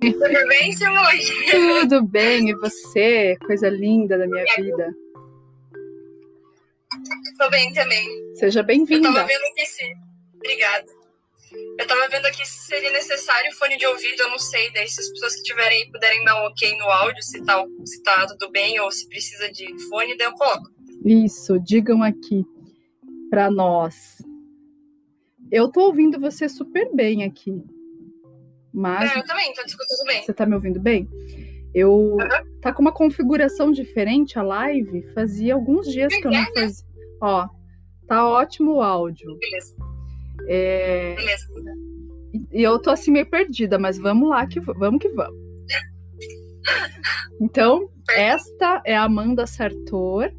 Tudo bem, Simone? Tudo bem, e você? Coisa linda da minha vida. Tô bem também. Seja bem-vinda. Eu tava vendo que se... Obrigada. Eu tava vendo aqui se seria necessário fone de ouvido, eu não sei. Daí se as pessoas que tiverem puderem dar um ok no áudio, se tá, se tá tudo bem ou se precisa de fone, daí eu coloco. Isso, digam aqui para nós. Eu tô ouvindo você super bem aqui. Mas. É, eu também, tô escutando bem. Você tá me ouvindo bem? Eu. Uhum. Tá com uma configuração diferente a live. Fazia alguns dias que eu não fazia. Ó, tá ótimo o áudio. Beleza. É... Beleza. E eu tô assim meio perdida, mas vamos lá que vamos que vamos. Então, esta é a Amanda Sartor,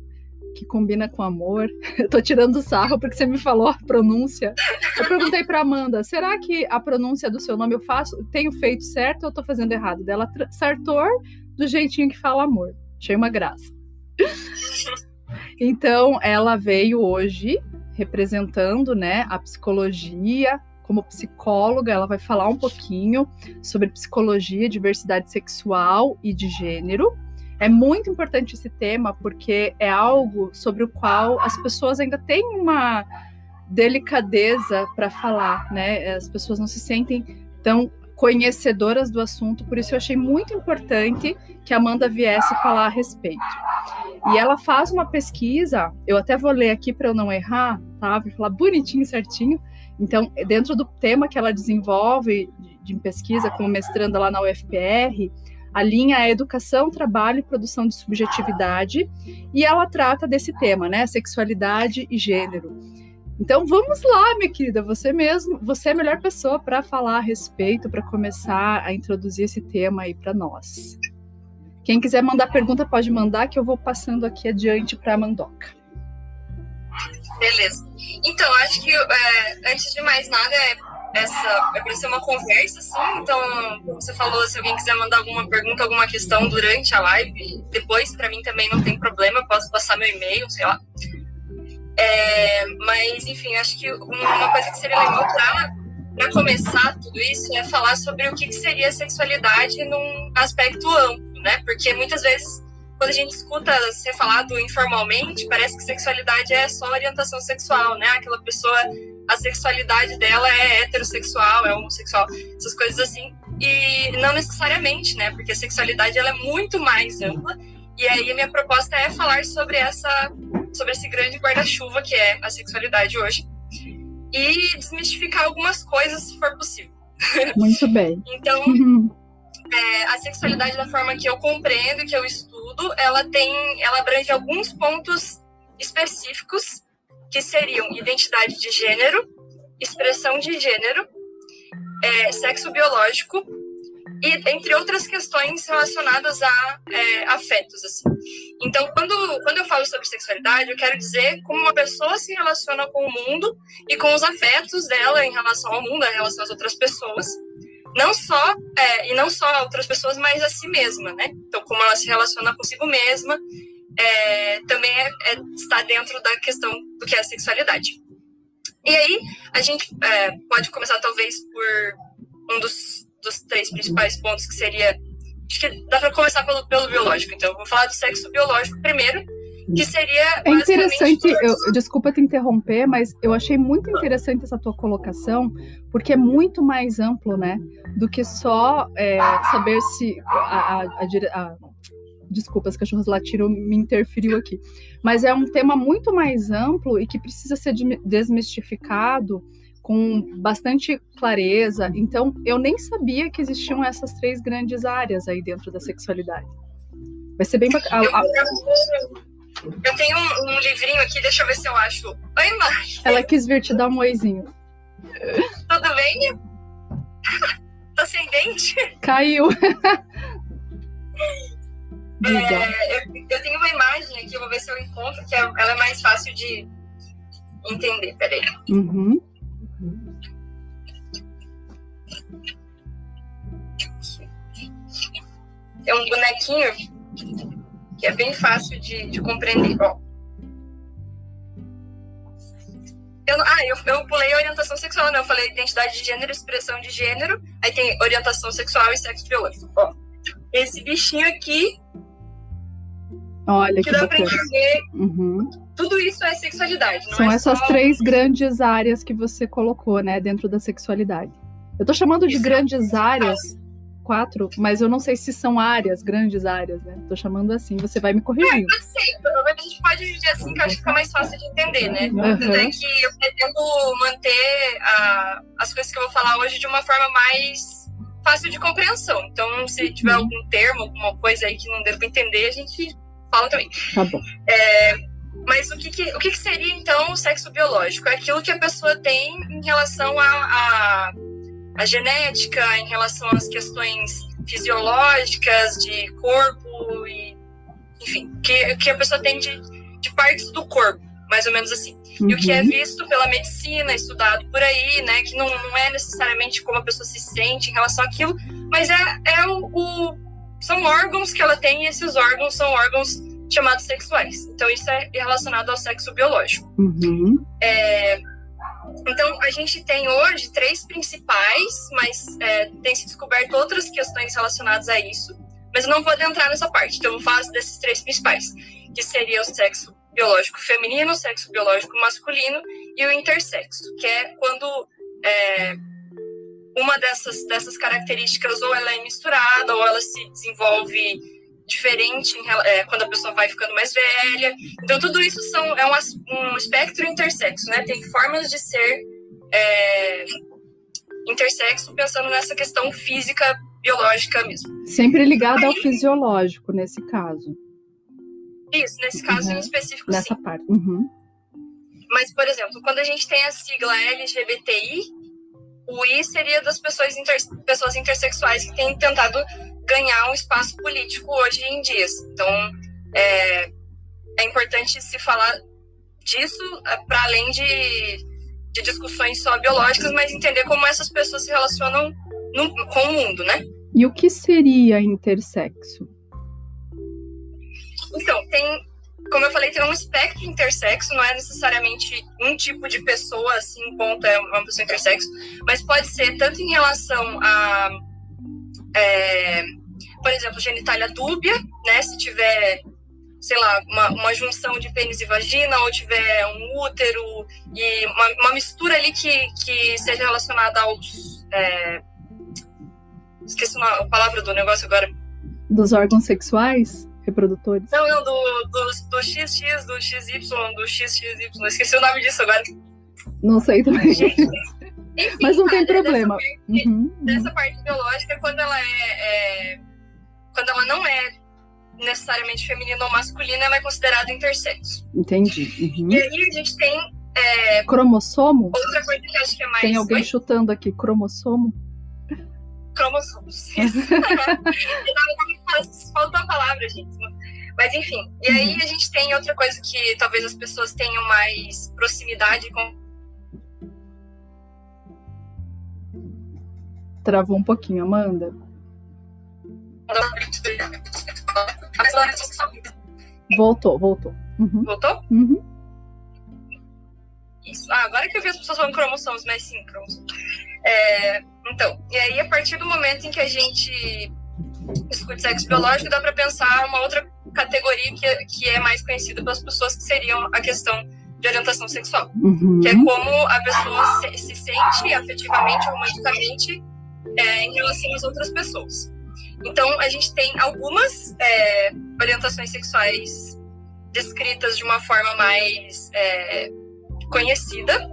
que combina com amor. Eu tô tirando sarro porque você me falou a pronúncia. Eu perguntei para Amanda: será que a pronúncia do seu nome eu faço, tenho feito certo ou tô fazendo errado? Dela, Sartor, do jeitinho que fala amor. Achei uma graça. Então, ela veio hoje representando, né, a psicologia como psicóloga, ela vai falar um pouquinho sobre psicologia, diversidade sexual e de gênero. É muito importante esse tema porque é algo sobre o qual as pessoas ainda têm uma delicadeza para falar, né? As pessoas não se sentem tão conhecedoras do assunto, por isso eu achei muito importante que a Amanda viesse falar a respeito. E ela faz uma pesquisa, eu até vou ler aqui para eu não errar, tá? Vou falar bonitinho, certinho. Então, dentro do tema que ela desenvolve de, pesquisa como mestranda lá na UFPR, a linha é educação, trabalho e produção de subjetividade, e ela trata desse tema, né? Sexualidade e gênero. Então vamos lá, minha querida, você mesmo, você é a melhor pessoa para falar a respeito, para começar a introduzir esse tema aí para nós. Quem quiser mandar pergunta pode mandar, que eu vou passando aqui adiante para a Mandoca. Beleza. Então, acho que é, antes de mais nada é essa é para ser uma conversa, assim. Então, como você falou, se alguém quiser mandar alguma pergunta, alguma questão durante a live, depois, para mim também não tem problema, posso passar meu e-mail, sei lá. É, mas, enfim, acho que uma coisa que seria legal para começar tudo isso é falar sobre o que, que seria sexualidade num aspecto amplo, né? Porque muitas vezes quando a gente escuta ser falado informalmente, parece que sexualidade é só orientação sexual, né? Aquela pessoa, a sexualidade dela é heterossexual, é homossexual, essas coisas assim. E não necessariamente, né? Porque a sexualidade ela é muito mais ampla. E aí a minha proposta é falar sobre essa, sobre esse grande guarda-chuva que é a sexualidade hoje e desmistificar algumas coisas se for possível. Muito bem. então, é, a sexualidade da forma que eu compreendo, que eu estudo, ela tem, ela abrange alguns pontos específicos que seriam identidade de gênero, expressão de gênero, é, sexo biológico e entre outras questões relacionadas a é, afetos assim. Então, quando quando eu falo sobre sexualidade, eu quero dizer como uma pessoa se relaciona com o mundo e com os afetos dela em relação ao mundo, em relação às outras pessoas não só é, e não só a outras pessoas, mas a si mesma, né? Então, como ela se relaciona consigo mesma, é, também é, é, está dentro da questão do que é a sexualidade. E aí, a gente é, pode começar talvez por um dos, dos três principais pontos, que seria. Acho que dá para começar pelo, pelo biológico. Então, eu vou falar do sexo biológico primeiro, que seria. É interessante, eu, desculpa te interromper, mas eu achei muito interessante essa tua colocação, porque é muito mais amplo, né? Do que só é, saber se. A, a, a, desculpa, as cachorros latiram me interferiu aqui. Mas é um tema muito mais amplo e que precisa ser desmistificado com bastante clareza. Então, eu nem sabia que existiam essas três grandes áreas aí dentro da sexualidade. Vai ser bem bacana. Eu tenho um, um, livrinho aqui, deixa eu ver se eu acho. Oi, Mari. Ela quis vir te dar um oizinho. Tudo bem? Tô sem dente? Caiu. É, eu, eu, tenho uma imagem aqui, vou ver se eu encontro, que é, ela é mais fácil de entender. Peraí. Uhum. É um bonequinho que é bem fácil de, de compreender. Ó. Eu, ah, eu, eu pulei a orientação sexual, né? Eu falei identidade de gênero, expressão de gênero. Aí tem orientação sexual e sexo biológico. Ó, esse bichinho aqui. Olha que, que bacana. Uhum. Tudo isso é sexualidade. São é essas só... três grandes áreas que você colocou, né, dentro da sexualidade. Eu tô chamando de Isso. grandes áreas, quatro, mas eu não sei se são áreas, grandes áreas, né? Tô chamando assim, você vai me corrigindo. Pode ser, pelo menos a gente pode dividir assim, que eu acho que fica mais fácil de entender, né? Uhum. Tanto é que eu pretendo manter a- as coisas que eu vou falar hoje de uma forma mais fácil de compreensão. Então, se tiver Uhum. algum termo, alguma coisa aí que não deu pra entender, a gente fala também. Tá bom. Mas o que, que- o que, que seria, então, o sexo biológico? É aquilo que a pessoa tem em relação à à- à genética, em relação às questões fisiológicas, de corpo, e, enfim, que, que a pessoa tem de, de partes do corpo, mais ou menos assim. E o que é Uhum. visto pela medicina, estudado por aí, né? Que não, não é necessariamente como a pessoa se sente em relação àquilo, mas é, é o, o- são órgãos que ela tem e esses órgãos são órgãos chamados sexuais. Então isso é relacionado ao sexo biológico. Uhum. Então a gente tem hoje três principais, mas é, tem se descoberto outras questões relacionadas a isso. Mas eu não vou adentrar nessa parte. Então eu faço desses três principais, que seria o sexo biológico feminino, o sexo biológico masculino e o intersexo, que é quando é, uma dessas, dessas características ou ela é misturada ou ela se desenvolve diferente em é, quando a pessoa vai ficando mais velha. Então tudo isso são, é um, um espectro intersexo, né? Tem formas de ser é, intersexo pensando nessa questão física biológica mesmo. Sempre ligado ao fisiológico, nesse caso. Isso, nesse caso Uhum. em específico, Nessa sim. parte. Uhum. Mas, por exemplo, quando a gente tem a sigla LGBTI, o I seria das pessoas, inter- pessoas intersexuais que têm tentado ganhar um espaço político hoje em dia. Então, é, é importante se falar disso para além de, de discussões só biológicas, mas entender como essas pessoas se relacionam no- com o mundo, né? E o que seria intersexo? Então, tem, como eu falei, tem um espectro intersexo, não é necessariamente um tipo de pessoa, assim, ponto, é uma pessoa intersexo, mas pode ser tanto em relação a, é, por exemplo, genitália dúbia, né, se tiver, sei lá, uma, uma junção de pênis e vagina, ou tiver um útero, e uma, uma mistura ali que, que seja relacionada aos... é, esqueci a palavra do negócio agora. Dos órgãos sexuais reprodutores? Não, não, do, do, do XX, do XY, do XXY. Esqueci o nome disso agora. Não sei também. Gente, enfim, Mas não tem problema. Dessa parte, Uhum. dessa parte biológica, quando ela é, é- Quando ela não é necessariamente feminina ou masculina, ela é considerada intersexo. Entendi. Uhum. E aí a gente tem Cromossomo? outra coisa que acho que é mais. Tem alguém Oi? chutando aqui, cromossomo? cromossomos. Isso. Faltou a palavra, gente. Mas enfim. E aí Uhum. a gente tem outra coisa que talvez as pessoas tenham mais proximidade com Travou um pouquinho, Amanda. Voltou, voltou. Uhum. Voltou? Uhum. Isso. Ah, agora que eu vi as pessoas falando cromossomos, mas sim, cromossomos. É, então, e aí a partir do momento em que a gente discute sexo biológico, dá para pensar uma outra categoria que, que é mais conhecida pelas pessoas, que seriam a questão de orientação sexual. Uhum. Que é como a pessoa se, se sente afetivamente, romanticamente, é, em relação às outras pessoas. Então, a gente tem algumas é, orientações sexuais descritas de uma forma mais é, conhecida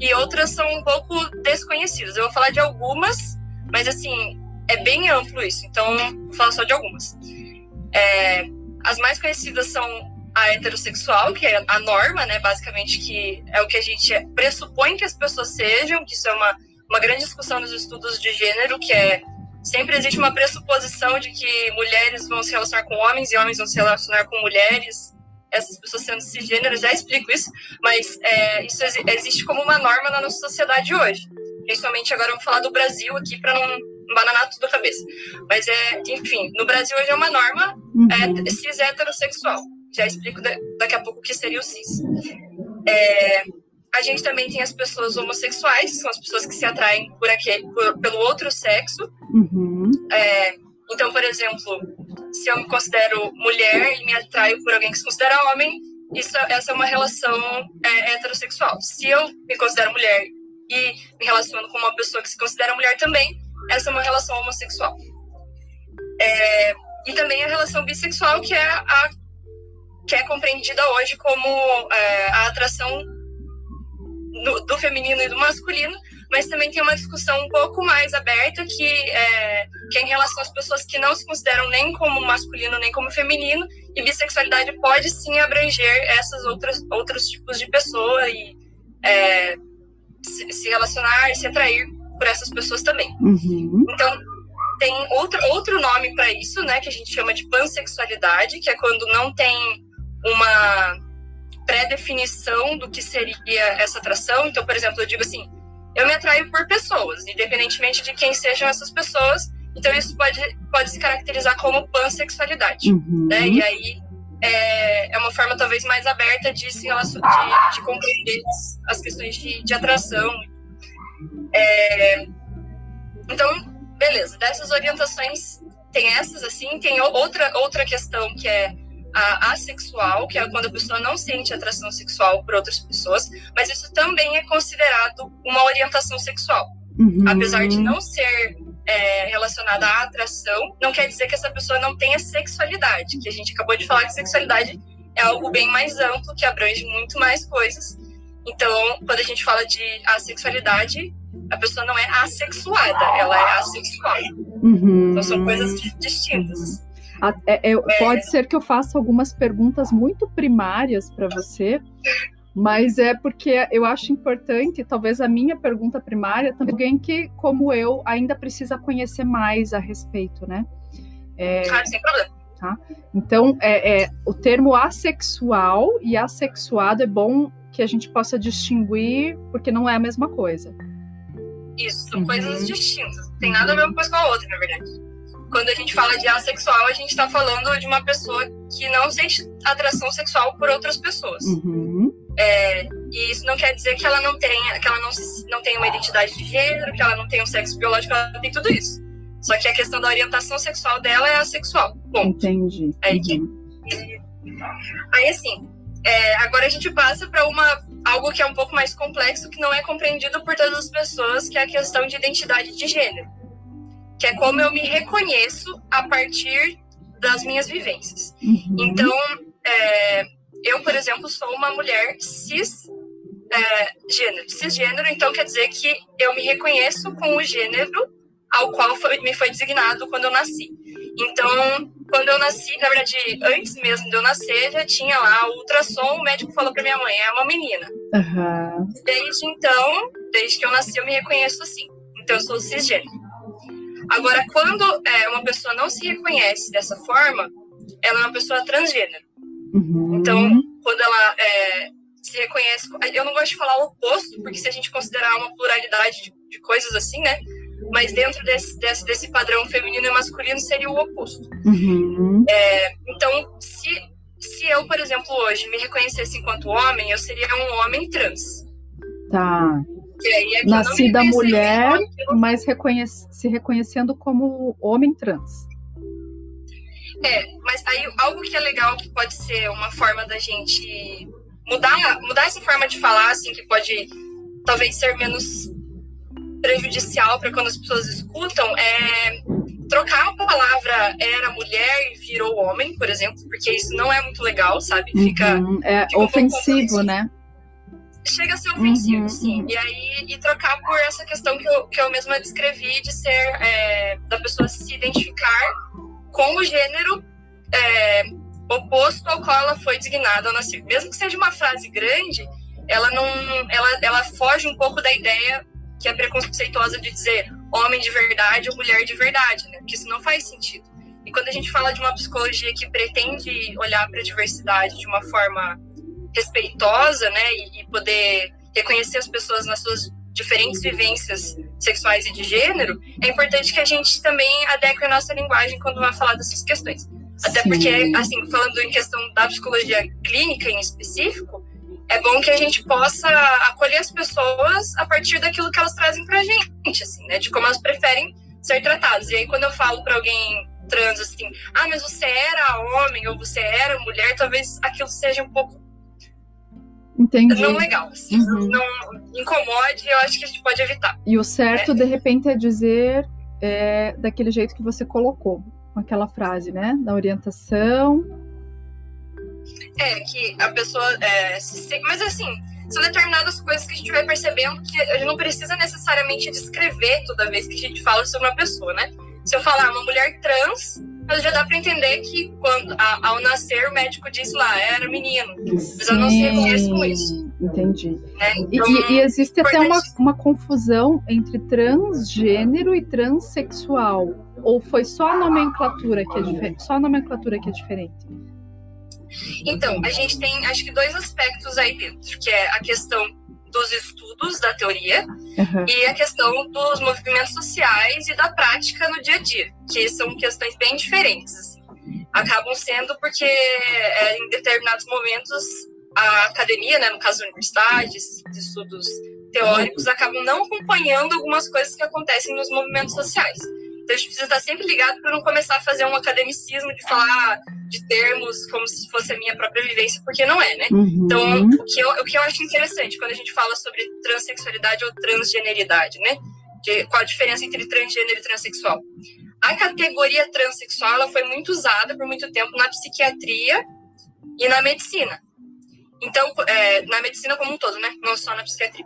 e outras são um pouco desconhecidas. Eu vou falar de algumas, mas assim, é bem amplo isso, então vou falar só de algumas. É, as mais conhecidas são a heterossexual, que é a norma, né, basicamente, que é o que a gente pressupõe que as pessoas sejam, que isso é uma, uma grande discussão nos estudos de gênero, que é sempre existe uma pressuposição de que mulheres vão se relacionar com homens e homens vão se relacionar com mulheres, essas pessoas sendo cisgêneras, já explico isso, mas é, isso exi- existe como uma norma na nossa sociedade hoje. Principalmente agora vou falar do Brasil aqui para não embananar tudo a cabeça. Mas é, enfim, no Brasil hoje é uma norma Uhum. é, cis heterossexual. Já explico da- daqui a pouco o que seria o cis. É, a gente também tem as pessoas homossexuais, que são as pessoas que se atraem por aquele, por, pelo outro sexo. Uhum. É, então, por exemplo, se eu me considero mulher e me atraio por alguém que se considera homem, isso, essa é uma relação é, heterossexual. Se eu me considero mulher e me relaciono com uma pessoa que se considera mulher também, essa é uma relação homossexual. É, e também a relação bissexual, que é a que é compreendida hoje como é, a atração do, do, feminino e do masculino, mas também tem uma discussão um pouco mais aberta que é, que é em relação às pessoas que não se consideram nem como masculino nem como feminino e bissexualidade pode sim abranger essas outras outros tipos de pessoa e é, se, se, relacionar, se atrair por essas pessoas também. Uhum. Então tem outro outro nome para isso, né, que a gente chama de pansexualidade, que é quando não tem uma pré-definição do que seria essa atração. Então, por exemplo, eu digo assim, eu me atraio por pessoas, independentemente de quem sejam essas pessoas. Então, isso pode, pode se caracterizar como pansexualidade. Uhum. Né? E aí é, é uma forma talvez mais aberta de se de, de compreender as questões de, de atração. É, então, beleza, dessas orientações tem essas assim, tem outra, outra questão que é a assexual, que é quando a pessoa não sente atração sexual por outras pessoas, mas isso também é considerado uma orientação sexual. Uhum. Apesar de não ser é, relacionada à atração, não quer dizer que essa pessoa não tenha sexualidade, que a gente acabou de falar que sexualidade é algo bem mais amplo, que abrange muito mais coisas. Então, quando a gente fala de assexualidade, a pessoa não é assexuada, ela é assexual. Uhum. Então, são coisas distintas. É, é, pode ser que eu faça algumas perguntas muito primárias para você, mas é porque eu acho importante, talvez a minha pergunta primária também alguém que, como eu, ainda precisa conhecer mais a respeito, né? É, claro, sem problema. Tá? Então, é, é, o termo assexual e assexuado é bom que a gente possa distinguir, porque não é a mesma coisa. Isso, são uhum. coisas distintas. Não tem nada a ver uma coisa com a outra, na verdade quando a gente fala de assexual, a gente está falando de uma pessoa que não sente atração sexual por outras pessoas. Uhum. É, e isso não quer dizer que ela não tenha, que ela não, não tenha uma identidade de gênero, que ela não tenha um sexo biológico, ela tem tudo isso. Só que a questão da orientação sexual dela é assexual. Ponto. Entendi. Aí, uhum. aí assim, é, agora a gente passa para uma algo que é um pouco mais complexo, que não é compreendido por todas as pessoas, que é a questão de identidade de gênero que é como eu me reconheço a partir das minhas vivências. Uhum. Então, é, eu, por exemplo, sou uma mulher cis é, gênero, cisgênero, então quer dizer que eu me reconheço com o gênero ao qual foi, me foi designado quando eu nasci. Então, quando eu nasci, na verdade, antes mesmo de eu nascer, já tinha lá o ultrassom, o médico falou para minha mãe, é uma menina. Uhum. Desde então, desde que eu nasci, eu me reconheço assim. Então, eu sou cisgênero. Agora, quando é, uma pessoa não se reconhece dessa forma, ela é uma pessoa transgênero. Uhum. Então, quando ela é, se reconhece. Eu não gosto de falar o oposto, porque se a gente considerar uma pluralidade de, de coisas assim, né? Mas dentro desse, desse, desse, padrão feminino e masculino seria o oposto. Uhum. É, então, se, se eu, por exemplo, hoje me reconhecesse enquanto homem, eu seria um homem trans. Tá. É Nascida mulher, mas reconhece, se reconhecendo como homem trans. É, mas aí algo que é legal que pode ser uma forma da gente mudar, mudar essa forma de falar, assim, que pode talvez ser menos prejudicial para quando as pessoas escutam, é trocar a palavra era mulher e virou homem, por exemplo, porque isso não é muito legal, sabe? Fica, uhum, é fica ofensivo, um né? chega a ser ofensivo, uhum. sim. E aí, e trocar por essa questão que eu, que eu mesma descrevi de ser, é, da pessoa se identificar com o gênero é, oposto ao qual ela foi designada ao nascer. Mesmo que seja uma frase grande, ela não, ela, ela foge um pouco da ideia que é preconceituosa de dizer homem de verdade ou mulher de verdade, né? Porque isso não faz sentido. E quando a gente fala de uma psicologia que pretende olhar para a diversidade de uma forma respeitosa, né, e, e poder reconhecer as pessoas nas suas diferentes vivências sexuais e de gênero, é importante que a gente também adeque a nossa linguagem quando vai falar dessas questões. Até Sim. porque, assim, falando em questão da psicologia clínica em específico, é bom que a gente possa acolher as pessoas a partir daquilo que elas trazem pra gente, assim, né? De como elas preferem ser tratadas. E aí, quando eu falo para alguém trans assim, ah, mas você era homem ou você era mulher, talvez aquilo seja um pouco Entendi. não legal, assim, uhum. não incomode, eu acho que a gente pode evitar. E o certo, né? de repente, é dizer é, daquele jeito que você colocou, com aquela frase, né? Da orientação. É, que a pessoa. É, se, mas assim, são determinadas coisas que a gente vai percebendo que a gente não precisa necessariamente descrever toda vez que a gente fala sobre uma pessoa, né? Se eu falar uma mulher trans, mas já dá para entender que quando a, ao nascer o médico disse lá era menino, mas eu não se reconhece com isso. Entendi. Né? Então, e, e, existe até uma, uma confusão entre transgênero e transexual. Ou foi só a nomenclatura que é diferente? Só a nomenclatura que é diferente? Então, a gente tem acho que dois aspectos aí dentro, que é a questão dos estudos da teoria uhum. e a questão dos movimentos sociais e da prática no dia a dia, que são questões bem diferentes. Assim. Acabam sendo porque é, em determinados momentos a academia, né, no caso universidades, estudos teóricos, acabam não acompanhando algumas coisas que acontecem nos movimentos sociais. Então a gente precisa estar sempre ligado para não começar a fazer um academicismo de falar de termos como se fosse a minha própria vivência, porque não é, né? Uhum. Então, o que, eu, o que eu acho interessante quando a gente fala sobre transexualidade ou transgeneridade, né? De, qual a diferença entre transgênero e transexual? A categoria transexual ela foi muito usada por muito tempo na psiquiatria e na medicina. Então, é, na medicina como um todo, né? Não só na psiquiatria.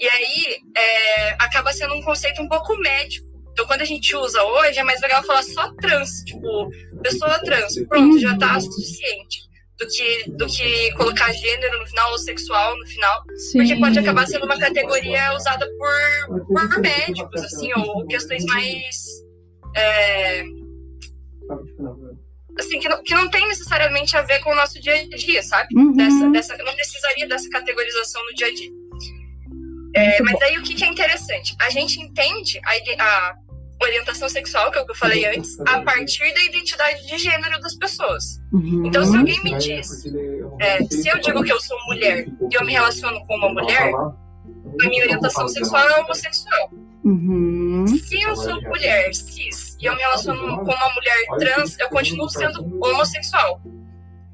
E aí, é, acaba sendo um conceito um pouco médico então, quando a gente usa hoje, é mais legal falar só trans, tipo, pessoa trans, pronto, já tá suficiente. Do que, do que colocar gênero no final ou sexual no final. Sim. Porque pode acabar sendo uma categoria usada por, por médicos, assim, ou questões mais. É, assim, que não, que não tem necessariamente a ver com o nosso dia a dia, sabe? Uhum. Dessa, dessa, não precisaria dessa categorização no dia a dia. É, mas aí o que, que, é interessante? A gente entende a, a, orientação sexual, que é o que eu falei antes, a partir da identidade de gênero das pessoas. Uhum. Então, se alguém me diz, é, se eu digo que eu sou mulher e eu me relaciono com uma mulher, a minha orientação sexual é homossexual. Uhum. Se eu sou mulher cis e eu me relaciono com uma mulher trans, eu continuo sendo homossexual.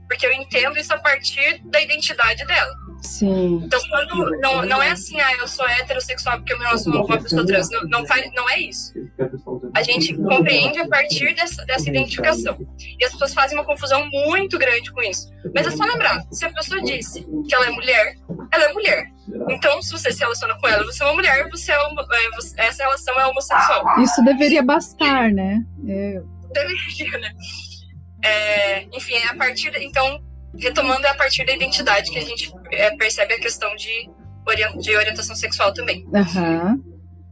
Porque eu entendo isso a partir da identidade dela. Sim. Então, quando não, não é assim, ah, eu sou heterossexual porque eu me relaciono com uma pessoa trans. Não, não, faz, não é isso. A gente compreende a partir dessa, dessa identificação. E as pessoas fazem uma confusão muito grande com isso. Mas é só lembrar: se a pessoa disse que ela é mulher, ela é mulher. Então, se você se relaciona com ela, você é uma mulher, você é, uma, é essa relação é homossexual. Isso deveria bastar, né? É... Deveria, né? É, enfim, é a partir. Então, retomando, é a partir da identidade que a gente é, percebe a questão de, de orientação sexual também. Uhum.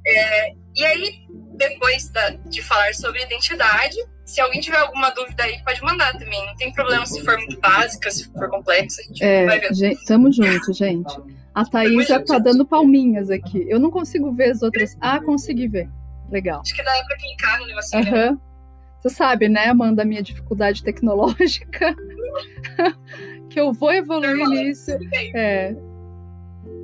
É, e aí, depois da, de falar sobre identidade, se alguém tiver alguma dúvida aí, pode mandar também. Não tem problema se for muito básica, se for complexa. A gente é, vai ver. Gente, tamo junto, gente. A Thaís já tá dando palminhas aqui. Eu não consigo ver as outras. Ah, consegui ver. Legal. Acho que dá pra clicar no negocinho. Uhum. Você sabe, né, Amanda, a minha dificuldade tecnológica. que eu vou evoluir nisso. É,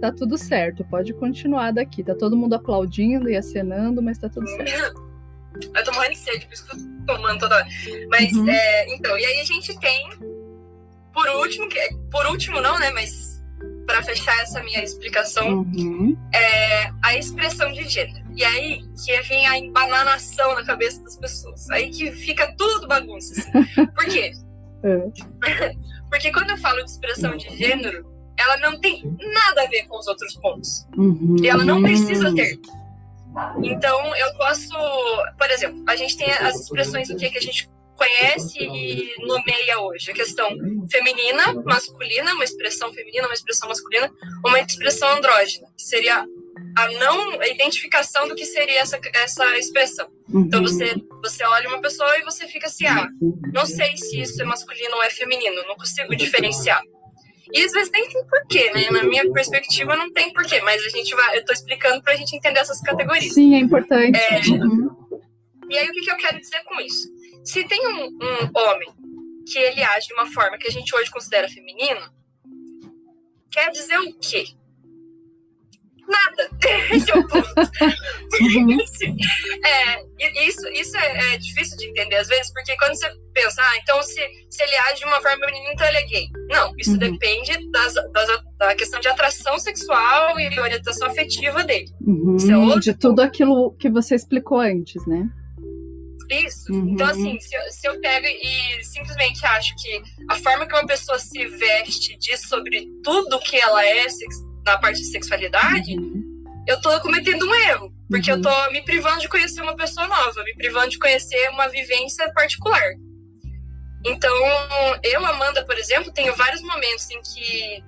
tá tudo certo, pode continuar daqui. Tá todo mundo aplaudindo e acenando, mas tá tudo certo. Eu tô morrendo de sede, por isso que eu tô tomando toda hora. Mas, uhum. é, então, e aí a gente tem, por último, que, por último não, né, mas para fechar essa minha explicação, uhum. é a expressão de gênero. E aí que vem a embananação na cabeça das pessoas. Aí que fica tudo bagunça. Assim. Por quê? É. Porque quando eu falo de expressão de gênero, ela não tem nada a ver com os outros pontos. Uhum. E ela não precisa ter. Então, eu posso. Por exemplo, a gente tem as expressões do que, que a gente conhece e nomeia hoje. A questão feminina, masculina, uma expressão feminina, uma expressão masculina, uma expressão andrógena, que seria a não identificação do que seria essa, essa expressão. Uhum. Então você você olha uma pessoa e você fica assim, ah, não sei se isso é masculino ou é feminino, não consigo diferenciar. E às vezes nem tem porquê, né? Na minha perspectiva não tem porquê, mas a gente vai, eu tô explicando pra gente entender essas categorias. Sim, é importante. É, uhum. E aí o que, que eu quero dizer com isso? Se tem um, um homem que ele age de uma forma que a gente hoje considera feminino, quer dizer o quê? Nada. Esse é o ponto. Uhum. é, isso isso é, é, difícil de entender às vezes, porque quando você pensa, ah, então se, se ele age de uma forma feminina, então ele é gay. Não, isso uhum. depende das, das, da questão de atração sexual e orientação afetiva dele. Uhum. É de tudo aquilo que você explicou antes, né? Isso. Uhum. Então, assim, se eu, se eu pego e simplesmente acho que a forma que uma pessoa se veste diz sobre tudo que ela é na parte de sexualidade, uhum. eu tô cometendo um erro. Porque uhum. eu tô me privando de conhecer uma pessoa nova, me privando de conhecer uma vivência particular. Então, eu, Amanda, por exemplo, tenho vários momentos em que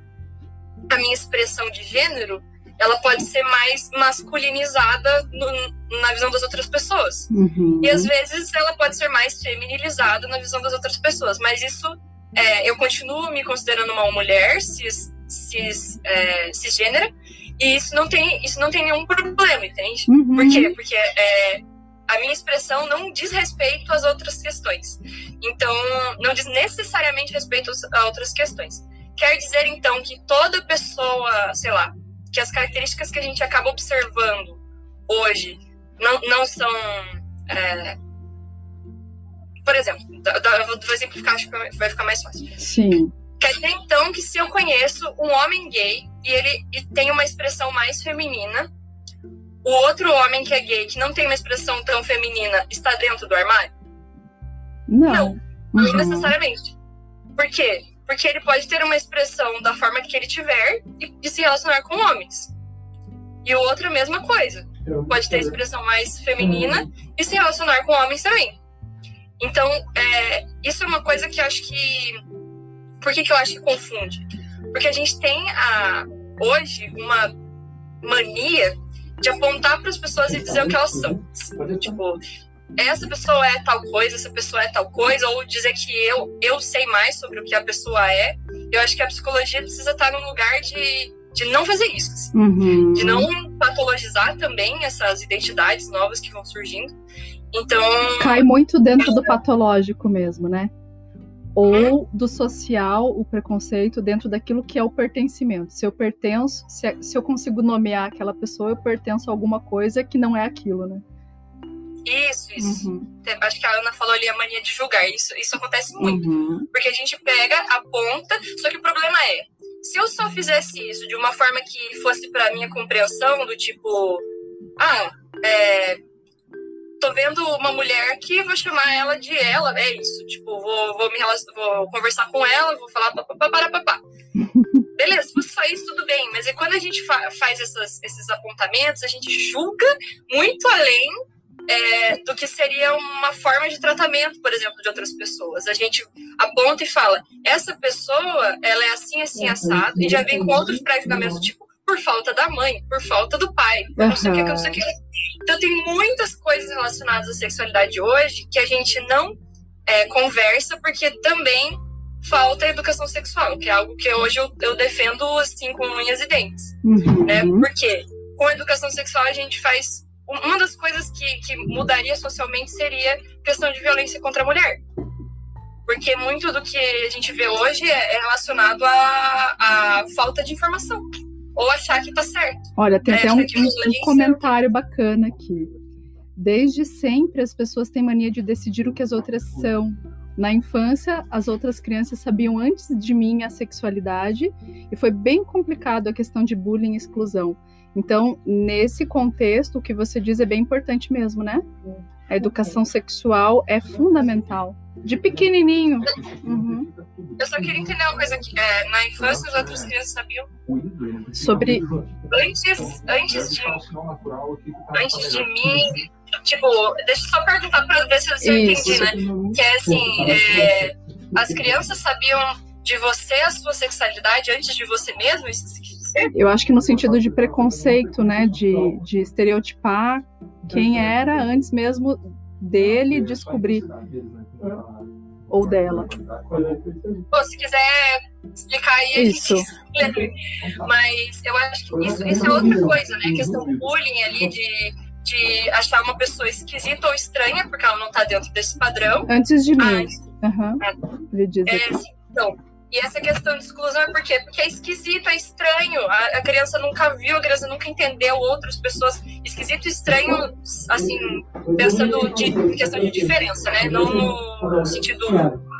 a minha expressão de gênero ela pode ser mais masculinizada no, na visão das outras pessoas. Uhum. E às vezes ela pode ser mais feminilizada na visão das outras pessoas. Mas isso, é, eu continuo me considerando uma mulher cis, cis, é, cisgênera, e isso não tem, isso não tem nenhum problema, entende? Uhum. Por quê? Porque é, a minha expressão não diz respeito às outras questões. Então, não diz necessariamente respeito a outras questões. Quer dizer, então, que toda pessoa, sei lá, que as características que a gente acaba observando hoje não, não são. É... Por exemplo, vou exemplificar, acho que vai ficar mais fácil. Sim. Quer dizer, então, que se eu conheço um homem gay e ele e tem uma expressão mais feminina, o outro homem que é gay, que não tem uma expressão tão feminina, está dentro do armário? Não. Não, não uhum. necessariamente. Por quê? Porque ele pode ter uma expressão da forma que ele tiver e, e se relacionar com homens. E o outro, a mesma coisa. Pode ter expressão mais feminina e se relacionar com homens também. Então, é, isso é uma coisa que eu acho que. Por que, que eu acho que confunde? Porque a gente tem a, hoje uma mania de apontar para as pessoas e dizer o que elas são. Tipo, essa pessoa é tal coisa, essa pessoa é tal coisa, ou dizer que eu, eu sei mais sobre o que a pessoa é. Eu acho que a psicologia precisa estar num lugar de, de não fazer isso, assim. uhum. de não patologizar também essas identidades novas que vão surgindo. Então. Cai muito dentro do patológico mesmo, né? Ou do social, o preconceito, dentro daquilo que é o pertencimento. Se eu pertenço, se, se eu consigo nomear aquela pessoa, eu pertenço a alguma coisa que não é aquilo, né? Isso, isso. Uhum. Acho que a Ana falou ali a mania de julgar. Isso, isso acontece muito. Uhum. Porque a gente pega, aponta, só que o problema é, se eu só fizesse isso de uma forma que fosse para minha compreensão, do tipo, ah, é, tô vendo uma mulher aqui, vou chamar ela de ela, é isso. Tipo, vou, vou, me vou conversar com ela, vou falar para papá. Beleza, se fosse só isso, tudo bem. Mas é quando a gente fa faz essas, esses apontamentos, a gente julga muito além é, do que seria uma forma de tratamento, por exemplo, de outras pessoas. A gente aponta e fala, essa pessoa, ela é assim, assim, assado, e já vem com outros pré-julgamentos, tipo, por falta da mãe, por falta do pai, por não sei o que, não sei o que. Então tem muitas coisas relacionadas à sexualidade hoje que a gente não é, conversa, porque também falta educação sexual, que é algo que hoje eu, eu defendo assim com unhas e dentes. Uhum. Né? Porque com a educação sexual a gente faz uma das coisas que, que mudaria socialmente seria questão de violência contra a mulher. Porque muito do que a gente vê hoje é, é relacionado à, à falta de informação. Ou achar que tá certo. Olha, tem é, até um, um comentário bacana aqui. Desde sempre as pessoas têm mania de decidir o que as outras são. Na infância, as outras crianças sabiam antes de mim a sexualidade e foi bem complicado a questão de bullying e exclusão. Então, nesse contexto, o que você diz é bem importante mesmo, né? A educação sexual é fundamental. De pequenininho. Uhum. Eu só queria entender uma coisa aqui. É, na infância, as outras crianças sabiam sobre. Antes, antes de. Antes de mim. Tipo, deixa eu só perguntar para ver se eu entendi, né? Que é assim: é, as crianças sabiam de você a sua sexualidade antes de você mesmo? Isso eu acho que no sentido de preconceito, né, de, de estereotipar quem era antes mesmo dele descobrir ou dela. Pô, se quiser explicar aí, isso. Mas eu acho que isso, isso é outra coisa, né? A questão do bullying ali de, de achar uma pessoa esquisita ou estranha, porque ela não tá dentro desse padrão. Antes de mim. Ah, uhum. é, assim, então, E essa questão de exclusão é por quê? Porque é esquisito, é estranho. A, a, criança nunca viu, a criança nunca entendeu outras pessoas. Esquisito e estranho, assim, pensando de, em questão de diferença, né? Não no sentido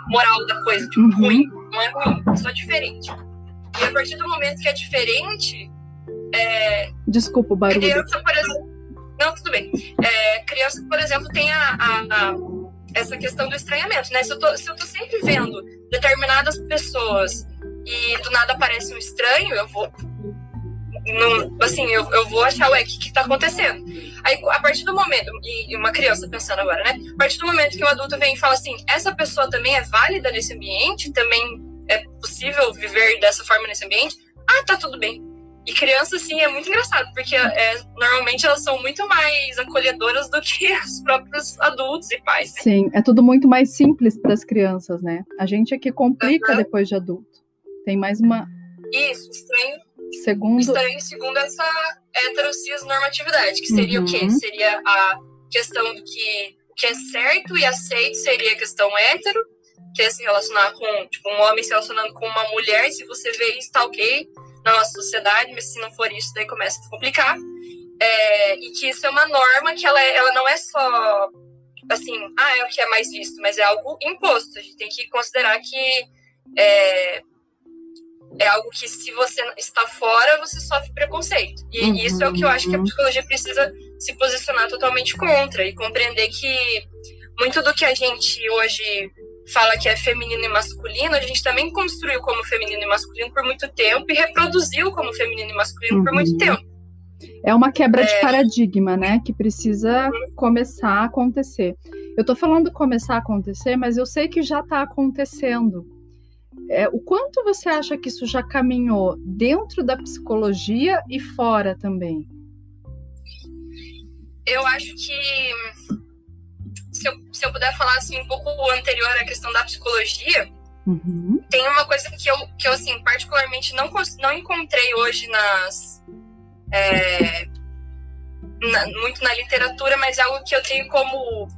moral da coisa, tipo, uhum. ruim. Não é ruim, é só diferente. E a partir do momento que é diferente. É, Desculpa o barulho. Criança, por exemplo. Não, tudo bem. É, criança, por exemplo, tem a, a, a essa questão do estranhamento, né? Se eu, tô, se eu tô sempre vendo determinadas pessoas e do nada aparece um estranho, eu vou. Não, assim, eu, eu vou achar, ué, o que, que tá acontecendo? Aí, a partir do momento, e uma criança pensando agora, né? A partir do momento que o adulto vem e fala assim, essa pessoa também é válida nesse ambiente, também é possível viver dessa forma nesse ambiente, ah, tá tudo bem. E criança, assim, é muito engraçado, porque é, normalmente elas são muito mais acolhedoras do que os próprios adultos e pais. Né? Sim, é tudo muito mais simples para as crianças, né? A gente é que complica uhum. depois de adulto. Tem mais uma. Isso, estranho. Segundo. Estranho segundo essa heterocis normatividade, que seria uhum. o quê? Uhum. Seria a questão do que o que é certo e aceito seria a questão hétero, que é se relacionar com, tipo, um homem se relacionando com uma mulher, se você vê isso, tá ok na nossa sociedade, mas se não for isso, daí começa a complicar. É, e que isso é uma norma que ela, é, ela não é só assim, ah, é o que é mais visto, mas é algo imposto. A gente tem que considerar que é, é algo que se você está fora, você sofre preconceito. E uhum, isso é o que eu acho que a uhum. psicologia precisa se posicionar totalmente contra e compreender que muito do que a gente hoje fala que é feminino e masculino, a gente também construiu como feminino e masculino por muito tempo e reproduziu como feminino e masculino uhum. por muito uhum. tempo. É uma quebra é... de paradigma, né? Que precisa uhum. começar a acontecer. Eu tô falando começar a acontecer, mas eu sei que já está acontecendo. É, o quanto você acha que isso já caminhou dentro da psicologia e fora também? Eu acho que se eu, se eu puder falar assim um pouco anterior à questão da psicologia, uhum. tem uma coisa que eu, que eu assim, particularmente não, não encontrei hoje nas. É, na, muito na literatura, mas é algo que eu tenho como,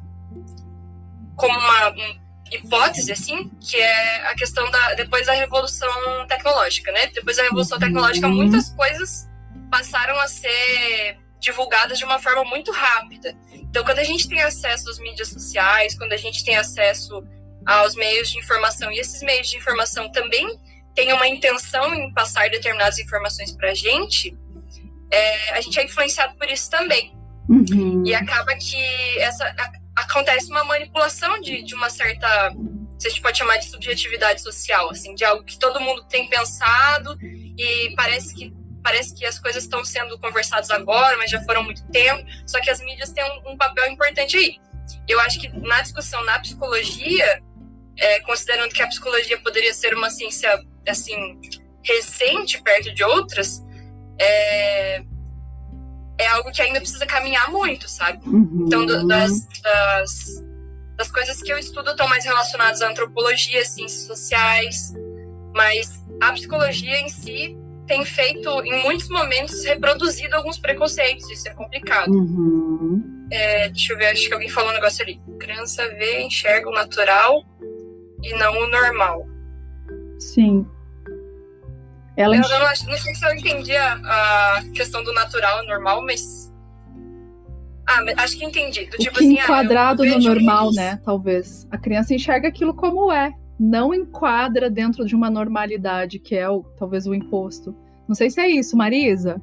como uma um, hipótese, assim, que é a questão da. depois da revolução tecnológica, né? Depois da revolução uhum. tecnológica, muitas coisas passaram a ser divulgadas de uma forma muito rápida. Então, quando a gente tem acesso às mídias sociais, quando a gente tem acesso aos meios de informação, e esses meios de informação também têm uma intenção em passar determinadas informações para a gente, é, a gente é influenciado por isso também. Uhum. E acaba que essa, a, acontece uma manipulação de, de uma certa, se a gente pode chamar de subjetividade social, assim, de algo que todo mundo tem pensado e parece que parece que as coisas estão sendo conversadas agora, mas já foram muito tempo. Só que as mídias têm um, um papel importante aí. Eu acho que na discussão na psicologia, é, considerando que a psicologia poderia ser uma ciência assim recente perto de outras, é, é algo que ainda precisa caminhar muito, sabe? Uhum. Então, do, das, das, das coisas que eu estudo estão mais relacionadas à antropologia, ciências sociais, mas a psicologia em si tem feito, em muitos momentos, reproduzido alguns preconceitos. Isso é complicado. Uhum. É, deixa eu ver, acho que alguém falou um negócio ali. Criança vê, enxerga o natural e não o normal. Sim. Ela eu não, não sei se eu entendi a, a questão do natural e normal, mas. Ah, acho que entendi. Do tipo que assim, enquadrado ah, no normal, isso. né? Talvez. A criança enxerga aquilo como é não enquadra dentro de uma normalidade que é o, talvez o imposto. Não sei se é isso, Marisa,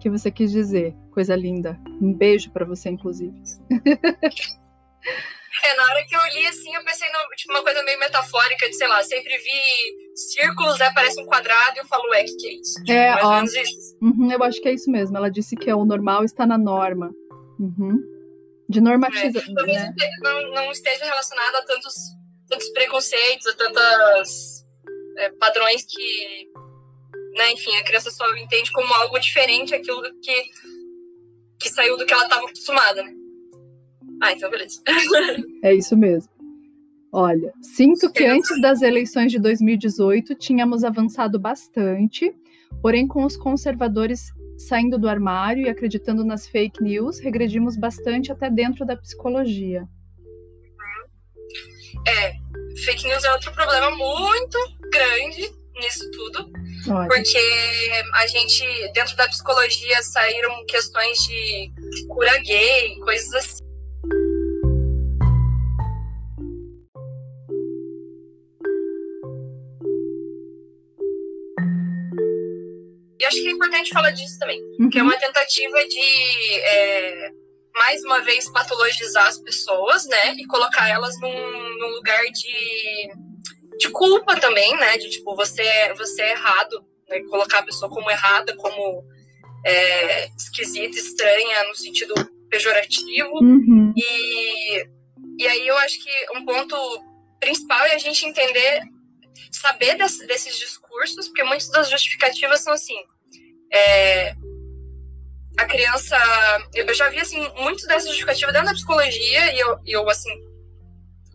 que você quis dizer. Coisa linda. Um beijo para você, inclusive. É, na hora que eu li assim, eu pensei no, tipo, uma coisa meio metafórica de, sei lá, sempre vi círculos, né? Parece um quadrado e eu falo, ué, o que, que é isso? Tipo, é, mais ó, ou menos isso. Uhum, eu acho que é isso mesmo. Ela disse que o normal está na norma. Uhum. De normatização. É, talvez né? não, não esteja relacionado a tantos tantos preconceitos, a tantos é, padrões que, né, enfim, a criança só entende como algo diferente aquilo que, que saiu do que ela estava acostumada, né? Ah, então beleza. é isso mesmo. Olha, sinto que antes das eleições de 2018 tínhamos avançado bastante, porém com os conservadores saindo do armário e acreditando nas fake news, regredimos bastante até dentro da psicologia. É, fake news é outro problema muito grande nisso tudo, Olha. porque a gente, dentro da psicologia, saíram questões de cura gay, coisas assim. E acho que é importante falar disso também, uhum. que é uma tentativa de, é, mais uma vez, patologizar as pessoas, né? E colocar elas num, num lugar de, de culpa também, né? De, tipo, você, você é errado, né? Colocar a pessoa como errada, como é, esquisita, estranha, no sentido pejorativo. Uhum. E, e aí eu acho que um ponto principal é a gente entender, saber desse, desses discursos, porque muitas das justificativas são assim, é, a criança. Eu, já vi, assim, muito dessa justificativa dentro da psicologia e eu, eu, assim,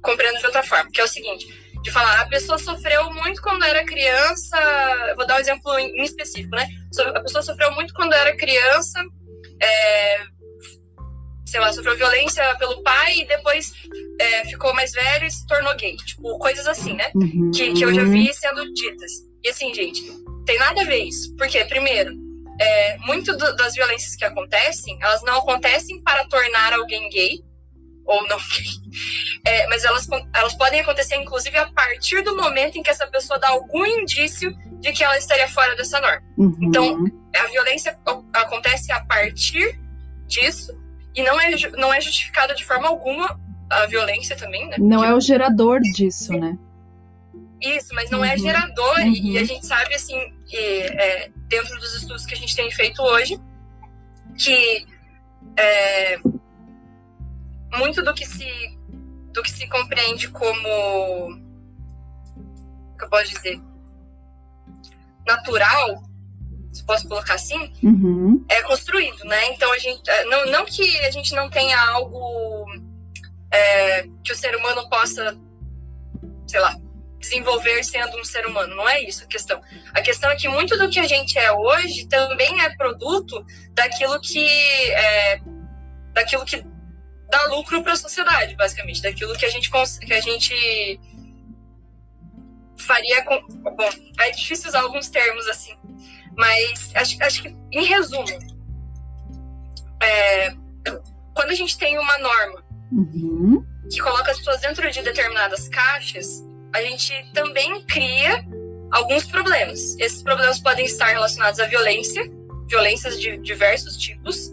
compreendo de outra forma, que é o seguinte: de falar, a pessoa sofreu muito quando era criança. Vou dar um exemplo em, específico, né? A pessoa sofreu muito quando era criança. É, sei lá, sofreu violência pelo pai e depois é, ficou mais velho e se tornou gay. Tipo, coisas assim, né? Uhum. Que, que eu já vi sendo ditas. E assim, gente, tem nada a ver isso. Porque, primeiro, é, muito do, das violências que acontecem, elas não acontecem para tornar alguém gay ou não é, mas elas, elas podem acontecer, inclusive, a partir do momento em que essa pessoa dá algum indício de que ela estaria fora dessa norma. Uhum. Então, a violência acontece a partir disso e não é, não é justificada de forma alguma a violência também, né? Não é o gerador disso, né? Isso, mas não é uhum. é gerador, uhum. e a gente sabe, assim, que, é, dentro dos estudos que a gente tem feito hoje, que é, muito do que se do que se compreende como que eu posso dizer natural se posso colocar assim uhum. é construído né então a gente é, não, não que a gente não tenha algo é, que o ser humano possa sei lá desenvolver sendo um ser humano. Não é isso a questão. A questão é que muito do que a gente é hoje também é produto daquilo que é, daquilo que dá lucro para a sociedade, basicamente, daquilo que a gente que a gente faria com bom, é difícil usar alguns termos assim, mas acho, acho que em resumo, é, quando a gente tem uma norma uhum. que coloca as pessoas dentro de determinadas caixas, a gente também cria alguns problemas. Esses problemas podem estar relacionados à violência, violências de diversos tipos,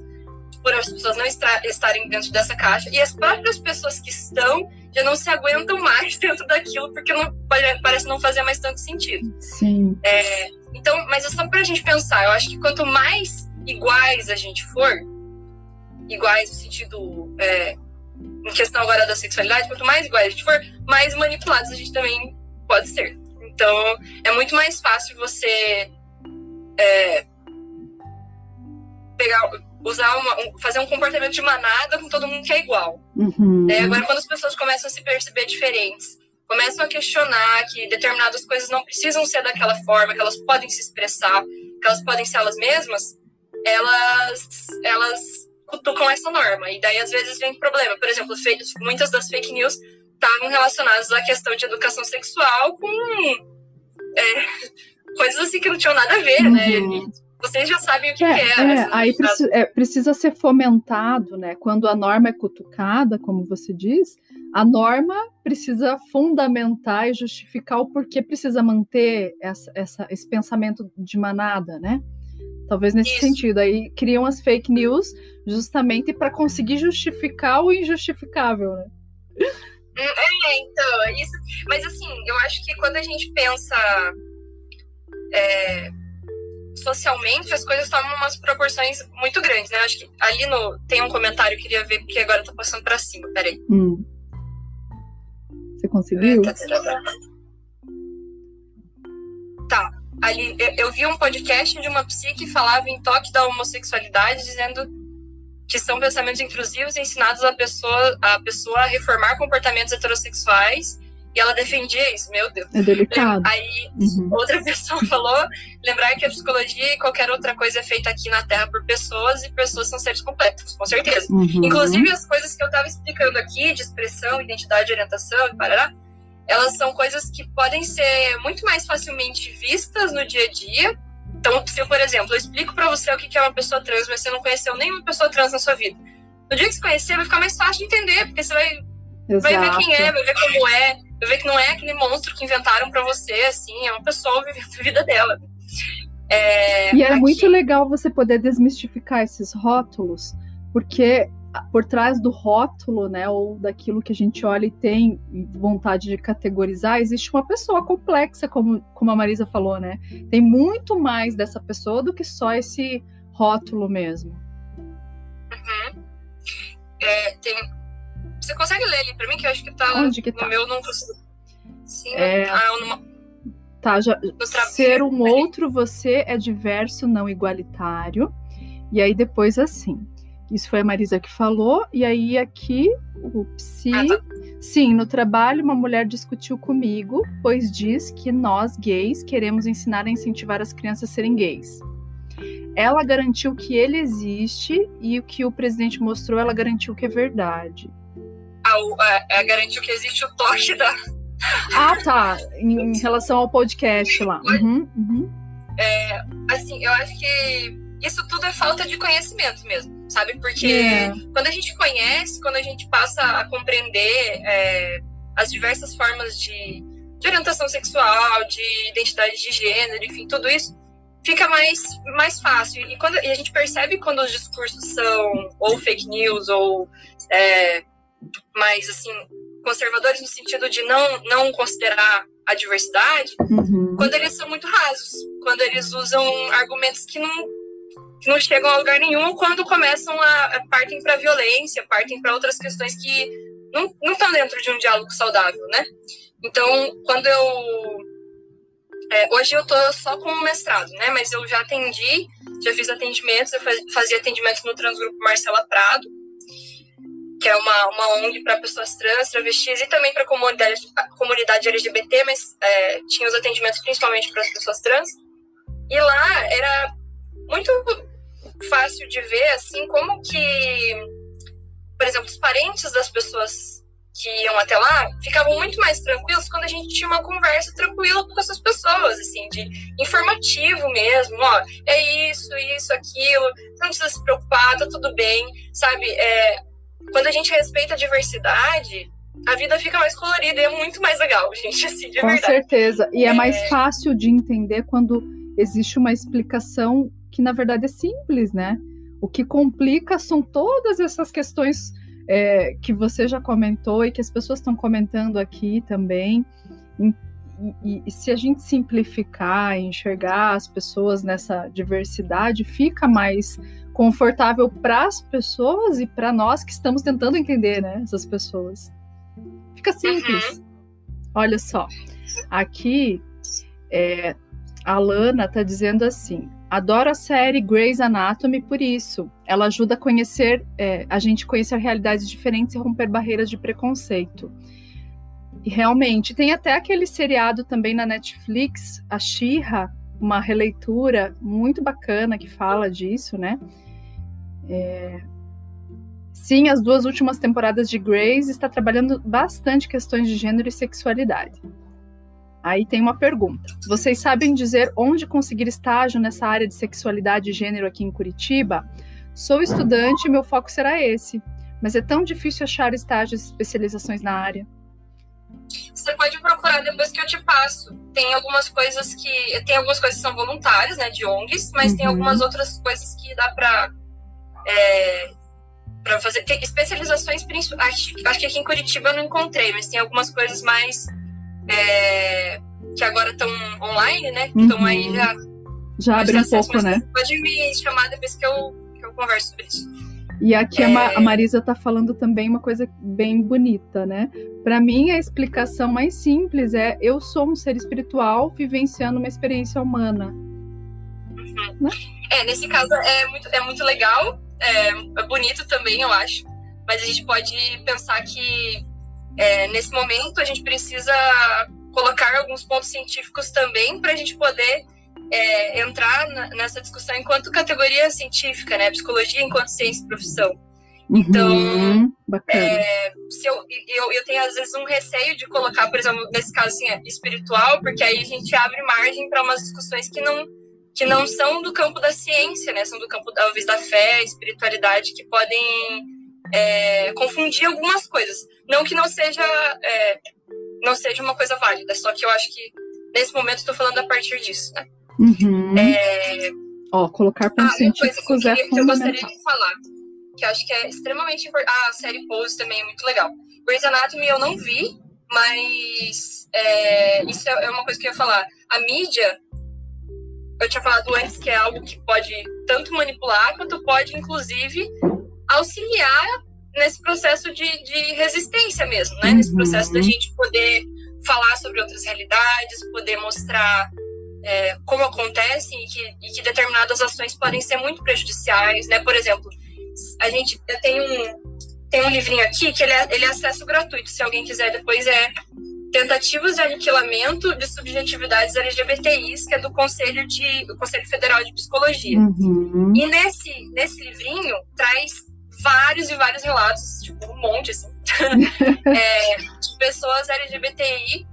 por as pessoas não estarem dentro dessa caixa, e as próprias pessoas que estão já não se aguentam mais dentro daquilo, porque não, parece não fazer mais tanto sentido. Sim. É, então, mas é só para a gente pensar, eu acho que quanto mais iguais a gente for, iguais no sentido é, em questão agora da sexualidade, quanto mais iguais a gente for, mais manipulados a gente também pode ser. Então, é muito mais fácil você é, pegar, usar uma, fazer um comportamento de manada com todo mundo que é igual. Uhum. É, agora, quando as pessoas começam a se perceber diferentes, começam a questionar que determinadas coisas não precisam ser daquela forma, que elas podem se expressar, que elas podem ser elas mesmas, elas, elas cutucam essa norma. E daí, às vezes, vem problema. Por exemplo, muitas das fake news estavam relacionadas à questão de educação sexual com é, coisas assim que não tinham nada a ver, né? uhum. né? E vocês já sabem o que é. que é, é aí preci é, precisa ser fomentado, né? Quando a norma é cutucada, como você diz, a norma precisa fundamentar e justificar o porquê precisa manter essa, essa, esse pensamento de manada, né? Talvez nesse Isso. sentido. Aí criam as fake news justamente para conseguir justificar o injustificável, né? Hum, é, então, é isso. Mas assim, eu acho que quando a gente pensa é, socialmente, as coisas tomam umas proporções muito grandes, né? Acho que ali no. Tem um comentário, eu queria ver, porque agora tô passando pra cima, peraí. Hum. Você conseguiu? É, tá, tá. Ali, eu, eu vi um podcast de uma psi que falava em toque da homossexualidade, dizendo que são pensamentos intrusivos ensinados à pessoa, à pessoa a reformar comportamentos heterossexuais e ela defendia isso, meu Deus. É delicado. Aí uhum. outra pessoa falou, lembrar que a psicologia e qualquer outra coisa é feita aqui na Terra por pessoas e pessoas são seres completos, com certeza. Uhum. Inclusive as coisas que eu estava explicando aqui, de expressão, identidade, orientação e parará, elas são coisas que podem ser muito mais facilmente vistas no dia a dia. Então, se eu, por exemplo, eu explico para você o que é uma pessoa trans, mas você não conheceu nenhuma pessoa trans na sua vida. No dia que você conhecer, vai ficar mais fácil de entender, porque você vai, vai ver quem é, vai ver como é, vai ver que não é aquele monstro que inventaram para você, assim, é uma pessoa vivendo a vida dela. É, e é aqui... muito legal você poder desmistificar esses rótulos, porque por trás do rótulo, né, ou daquilo que a gente olha e tem vontade de categorizar, existe uma pessoa complexa, como, como a Marisa falou, né? Tem muito mais dessa pessoa do que só esse rótulo mesmo. Uhum. É, tem... Você consegue ler ali para mim que eu acho que tá Onde que no tá? meu não consigo. Sim, é... ah, numa... tá, já... ser um outro você é diverso, não igualitário. E aí depois assim, isso foi a Marisa que falou. E aí aqui, o psi. Ah, tá. Sim, no trabalho, uma mulher discutiu comigo, pois diz que nós, gays, queremos ensinar a incentivar as crianças a serem gays. Ela garantiu que ele existe e o que o presidente mostrou, ela garantiu que é verdade. Ah, é, garantiu que existe o toque da. Ah, tá. Em, em relação ao podcast lá. Uhum, uhum. É, assim, eu acho que isso tudo é falta de conhecimento mesmo sabe? Porque é. quando a gente conhece, quando a gente passa a compreender é, as diversas formas de, de, orientação sexual, de identidade de gênero, enfim, tudo isso fica mais, mais fácil. E, quando, e a gente percebe quando os discursos são ou fake news ou é, mais, assim, conservadores no sentido de não, não considerar a diversidade, uhum. quando eles são muito rasos, quando eles usam argumentos que não que não chegam a lugar nenhum quando começam a, a partem para violência, partem para outras questões que não estão dentro de um diálogo saudável, né? Então, quando eu é, hoje eu tô só com o mestrado, né? Mas eu já atendi, já fiz atendimentos, eu fazia atendimentos no Transgrupo Marcela Prado, que é uma, uma ONG para pessoas trans, travestis e também para comunidade, comunidade LGBT, mas é, tinha os atendimentos principalmente para as pessoas trans. E lá era muito fácil de ver, assim, como que, por exemplo, os parentes das pessoas que iam até lá ficavam muito mais tranquilos quando a gente tinha uma conversa tranquila com essas pessoas, assim, de informativo mesmo, ó, é isso, isso, aquilo, não precisa se preocupar, tá tudo bem, sabe? É, quando a gente respeita a diversidade, a vida fica mais colorida e é muito mais legal, gente, assim, de com verdade. Com certeza. E é... é mais fácil de entender quando existe uma explicação que na verdade é simples, né? O que complica são todas essas questões é, que você já comentou e que as pessoas estão comentando aqui também. E, e, e, se a gente simplificar, enxergar as pessoas nessa diversidade, fica mais confortável para as pessoas e para nós que estamos tentando entender, né, essas pessoas. Fica simples. Uhum. Olha só, aqui é, a Lana está dizendo assim: Adoro a série Grey's Anatomy por isso. Ela ajuda a conhecer, é, a gente conhecer realidades diferentes e romper barreiras de preconceito. E realmente, tem até aquele seriado também na Netflix, a Shira, uma releitura muito bacana que fala disso, né? É... Sim, as duas últimas temporadas de Grey's está trabalhando bastante questões de gênero e sexualidade. Aí tem uma pergunta. Vocês sabem dizer onde conseguir estágio nessa área de sexualidade e gênero aqui em Curitiba? Sou estudante e meu foco será esse, mas é tão difícil achar estágios e especializações na área. Você pode procurar depois que eu te passo. Tem algumas coisas que. Tem algumas coisas que são voluntárias, né, de ONGs, mas uhum. tem algumas outras coisas que dá para é, para fazer. Tem especializações, acho, acho que aqui em Curitiba eu não encontrei, mas tem algumas coisas mais é, que agora estão online, né? Uhum. Então aí já. Já abre um pouco, né? Pode me chamar depois que eu, que eu converso sobre isso. E aqui é... a Marisa está falando também uma coisa bem bonita, né? Para mim, a explicação mais simples é: eu sou um ser espiritual vivenciando uma experiência humana. Uhum. Né? É, nesse caso é muito, é muito legal, é, é bonito também, eu acho. Mas a gente pode pensar que é, nesse momento, a gente precisa colocar alguns pontos científicos também para a gente poder é, entrar na, nessa discussão enquanto categoria científica, né? Psicologia enquanto ciência e profissão. Então, Uhum, é, se eu, eu, eu tenho às vezes um receio de colocar, por exemplo, nesse caso assim, é espiritual, porque aí a gente abre margem para umas discussões que não, que não são do campo da ciência, né? São do campo, talvez, da fé, espiritualidade, que podem é, confundir algumas coisas. Não que não seja, é, não seja uma coisa válida, só que eu acho que nesse momento estou falando a partir disso, né? Uhum. É, Ó, colocar ah, pontos uma coisa que eu, científicos é queria, que eu gostaria de falar, que eu acho que é extremamente importante. Ah, a série Pose também é muito legal. Grey's Anatomy eu não vi, mas é, isso é é uma coisa que eu ia falar. A mídia, eu tinha falado antes que é algo que pode tanto manipular, quanto pode, inclusive, auxiliar nesse processo de, de resistência mesmo, né? Nesse Uhum. processo da gente poder falar sobre outras realidades, poder mostrar é, como acontecem e que, e que determinadas ações podem ser muito prejudiciais, né? Por exemplo, a gente eu tenho um tem um livrinho aqui que ele é, ele é acesso gratuito, se alguém quiser depois é Tentativas de Aniquilamento de Subjetividades LGBTIs, que é do Conselho de do Conselho Federal de Psicologia. Uhum. E nesse nesse livrinho traz vários e vários relatos, tipo um monte assim, é, de pessoas LGBTI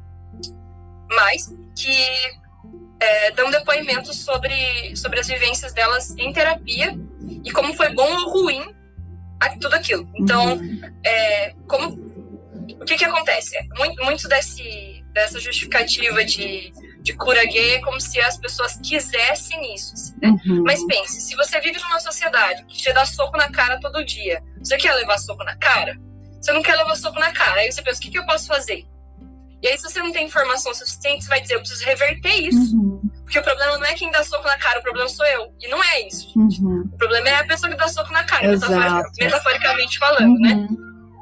mais que é, dão depoimentos sobre, sobre as vivências delas em terapia e como foi bom ou ruim tudo aquilo. Então, é, como, o que que acontece? Muito, muito desse, dessa justificativa de, de cura gay é como se as pessoas quisessem isso. assim, né? Uhum. Mas pense, se você vive numa sociedade que te dá soco na cara todo dia, você quer levar soco na cara? Você não quer levar soco na cara. Aí você pensa, o que, que eu posso fazer? E aí, se você não tem informação suficiente, você vai dizer, eu preciso reverter isso. Uhum. Porque o problema não é quem dá soco na cara, o problema sou eu. E não é isso. gente. Uhum. O problema é a pessoa que dá soco na cara, metaforicamente falando, né?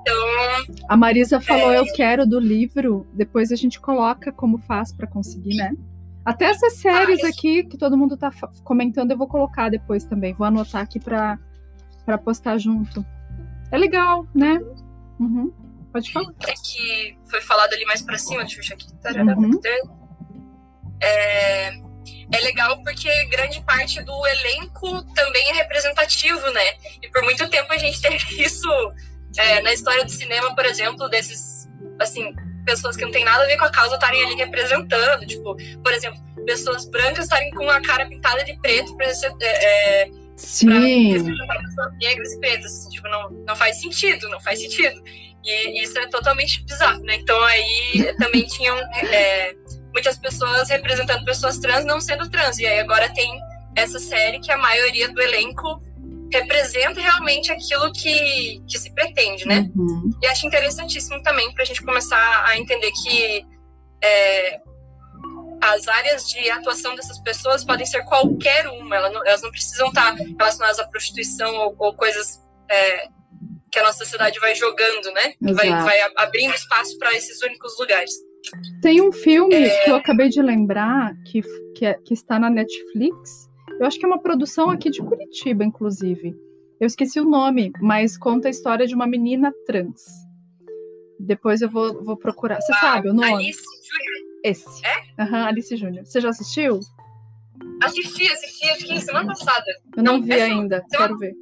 Então, A Marisa falou, É. eu quero do livro. Depois a gente coloca como faz pra conseguir, né? Até essas séries Ah, aqui que todo mundo tá comentando, eu vou colocar depois também. Vou anotar aqui pra, pra postar junto. É legal, né? Uhum. Pode falar. é que foi falado ali mais pra cima, deixa eu ver aqui. Uhum. É, é legal porque grande parte do elenco também é representativo, né? E por muito tempo a gente teve isso é, na história do cinema, por exemplo, desses, assim, pessoas que não tem nada a ver com a causa estarem ali representando. Tipo, por exemplo, pessoas brancas estarem com a cara pintada de preto pra, ser- é, é, representar pessoas negras e pretas. Assim, tipo, não, não faz sentido, não faz sentido. E isso é totalmente bizarro, né? Então aí também tinham é, muitas pessoas representando pessoas trans não sendo trans. E aí agora tem essa série que a maioria do elenco representa realmente aquilo que, que se pretende, né? Uhum. E acho interessantíssimo também para a gente começar a entender que é, as áreas de atuação dessas pessoas podem ser qualquer uma, elas não, elas não precisam estar relacionadas à prostituição ou, ou coisas é, que a nossa sociedade vai jogando, né? Vai, vai abrindo espaço para esses únicos lugares. Tem um filme É. que eu acabei de lembrar que, que, é- que está na Netflix. Eu acho que é uma produção aqui de Curitiba, inclusive. Eu esqueci o nome, mas conta a história de uma menina trans. Depois eu vou, vou procurar. Você sabe o nome? Alice Júnior. Esse. Aham, Alice Júnior. Você já assistiu? Assisti, assisti, acho que semana passada. Eu não, Não, vi essa- ainda. essa- Quero ver.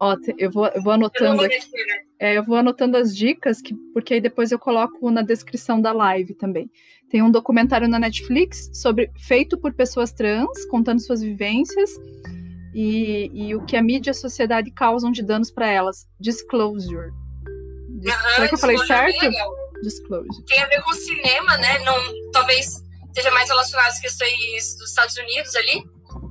Ó, eu vou, eu vou Eu anotando vou aqui. né? É, eu vou anotando as dicas, que, porque aí depois eu coloco na descrição da live também. Tem um documentário na Netflix sobre feito por pessoas trans, contando suas vivências e, e o que a mídia e a sociedade causam de danos para elas. Disclosure. Dis- Aham, Será que eu falei é certo? legal. Disclosure. tem a ver com cinema, né? Não, talvez seja mais relacionado às questões dos Estados Unidos ali,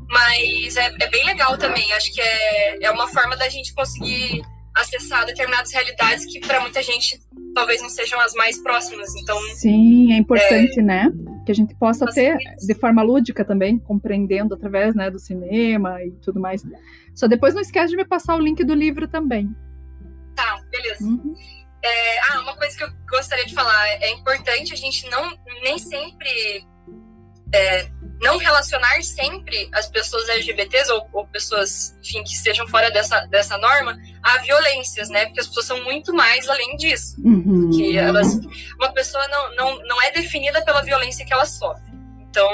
mas é, é bem legal também. Acho que é, é uma forma da gente conseguir acessar determinadas realidades que para muita gente talvez não sejam as mais próximas. Então, Sim, é importante, né? Que a gente possa ter de forma lúdica também, compreendendo através né, do cinema e tudo mais. Só depois não esquece de me passar o link do livro também. tá, beleza. Uhum. É, ah, uma coisa que eu gostaria de falar é importante a gente não nem sempre é, não relacionar sempre as pessoas LGBTs ou, ou pessoas enfim que estejam fora dessa, dessa norma a violências, né? Porque as pessoas são muito mais além disso. Uhum. Que elas, uma pessoa não, não, não é definida pela violência que ela sofre. Então,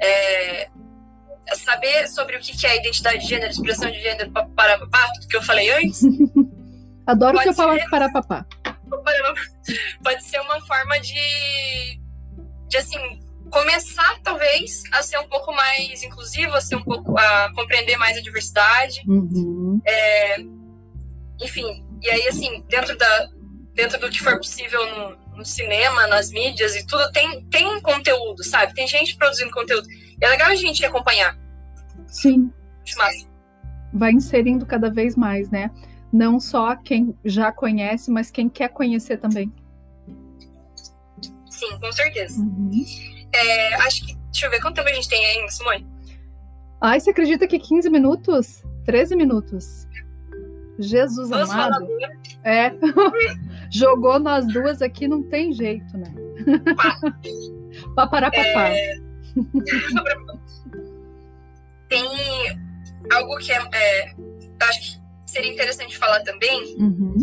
é, saber sobre o que é identidade de gênero, expressão de gênero, para papá, tudo que eu falei antes. Adoro pode seu ser... para papá. Pode ser uma forma de, de assim, começar talvez a ser um pouco mais inclusivo, a ser um pouco a compreender mais a diversidade. Uhum. É, enfim, e aí assim, dentro da dentro do que for possível no, no, cinema, nas mídias e tudo, tem, tem conteúdo, sabe? Tem gente produzindo conteúdo. É legal a gente acompanhar. Sim. Massa. Vai inserindo cada vez mais, né? Não só quem já conhece, mas quem quer conhecer também. Sim, com certeza. Uhum. É, acho que. Deixa eu ver quanto tempo a gente tem aí, Simone? Ai, você acredita que 15 minutos? 13 minutos. Jesus Vamos amado. É. Jogou nós duas aqui, não tem jeito, né? Papará papá. É... tem algo que é, é, acho que seria interessante falar também, uhum.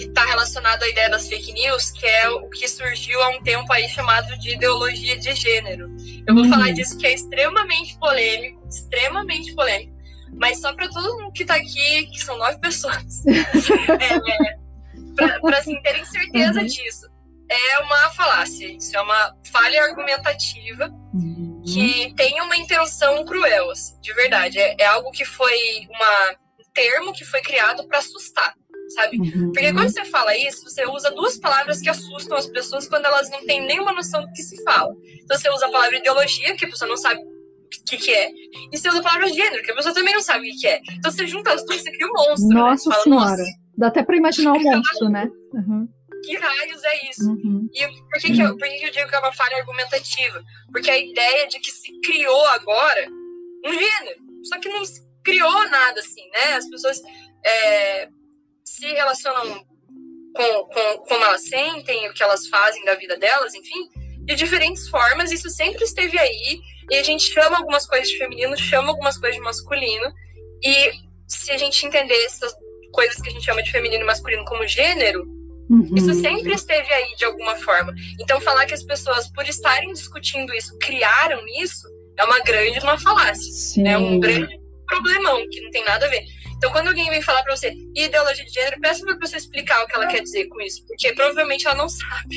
Que está relacionado à ideia das fake news, que é o que surgiu há um tempo aí chamado de ideologia de gênero. Eu vou uhum. falar disso que é extremamente polêmico, extremamente polêmico, mas só para todo mundo que está aqui, que são nove pessoas, é, para assim, terem certeza uhum. disso. É uma falácia, isso é uma falha argumentativa uhum. que tem uma intenção cruel, assim, de verdade. É, é algo que foi uma, um termo que foi criado para assustar, sabe? Uhum. Porque quando você fala isso, você usa duas palavras que assustam as pessoas quando elas não têm nenhuma noção do que se fala. Então você usa a palavra ideologia, que a pessoa não sabe o que, que é. E você usa a palavra gênero, que a pessoa também não sabe o que, que é. Então você junta as duas, você cria um monstro. Né? Nossa né? fala, senhora. Nossa, Dá até para imaginar um monstro, né? Uhum. Que raios é isso? Uhum. E por que, que, eu, por que, que eu digo que é uma falha argumentativa? Porque a ideia de que se criou agora um gênero. Só que não se criou nada assim, né? As pessoas é, se relacionam com, com como elas sentem, o que elas fazem da vida delas, enfim, de diferentes formas. Isso sempre esteve aí. E a gente chama algumas coisas de feminino, chama algumas coisas de masculino. E se a gente entender essas coisas que a gente chama de feminino e masculino como gênero, uhum. isso sempre esteve aí de alguma forma. Então, falar que as pessoas, por estarem discutindo isso, criaram isso, é uma grande uma falácia. Sim. É um grande problemão que não tem nada a ver. Então, quando alguém vem falar para você ideologia de gênero, peça para você explicar o que ela quer dizer com isso, porque provavelmente ela não sabe.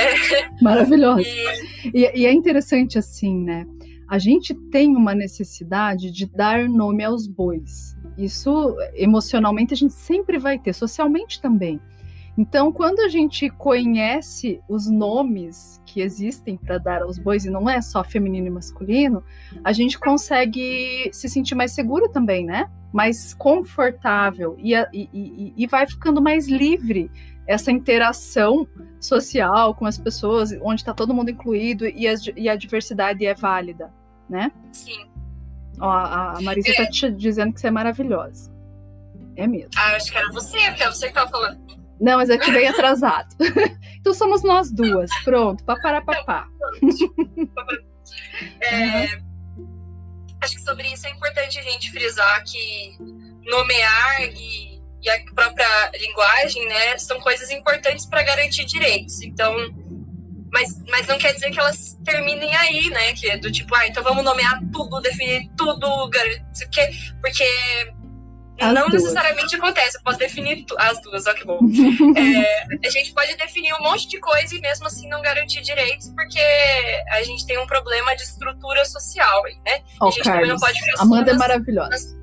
É. Maravilhoso. E... E, e é interessante assim, né? A gente tem uma necessidade de dar nome aos bois. Isso emocionalmente a gente sempre vai ter, socialmente também. Então, quando a gente conhece os nomes que existem para dar aos bois, e não é só feminino e masculino, a gente consegue se sentir mais seguro também, né? Mais confortável e, e, e vai ficando mais livre essa interação social com as pessoas, onde está todo mundo incluído e a, e a diversidade é válida, né? Sim. Ó, a Marisa é. tá te dizendo que você é maravilhosa. É mesmo. Ah, acho que era você, porque é você que tava falando. Não, mas é que veio atrasado. então somos nós duas. Pronto, papará papá. É, acho que sobre isso é importante a gente frisar que nomear e, e a própria linguagem, né, são coisas importantes para garantir direitos. Então, mas, mas não quer dizer que elas terminem aí, né? Que é do tipo, ah, então vamos nomear tudo, definir tudo, porque, porque as não duas. necessariamente acontece. Eu posso definir as duas, ó que bom. é, a gente pode definir um monte de coisa e mesmo assim não garantir direitos, porque a gente tem um problema de estrutura social aí, né? Oh, a gente Carlos, também não pode ficar Amanda é maravilhosa. Nas...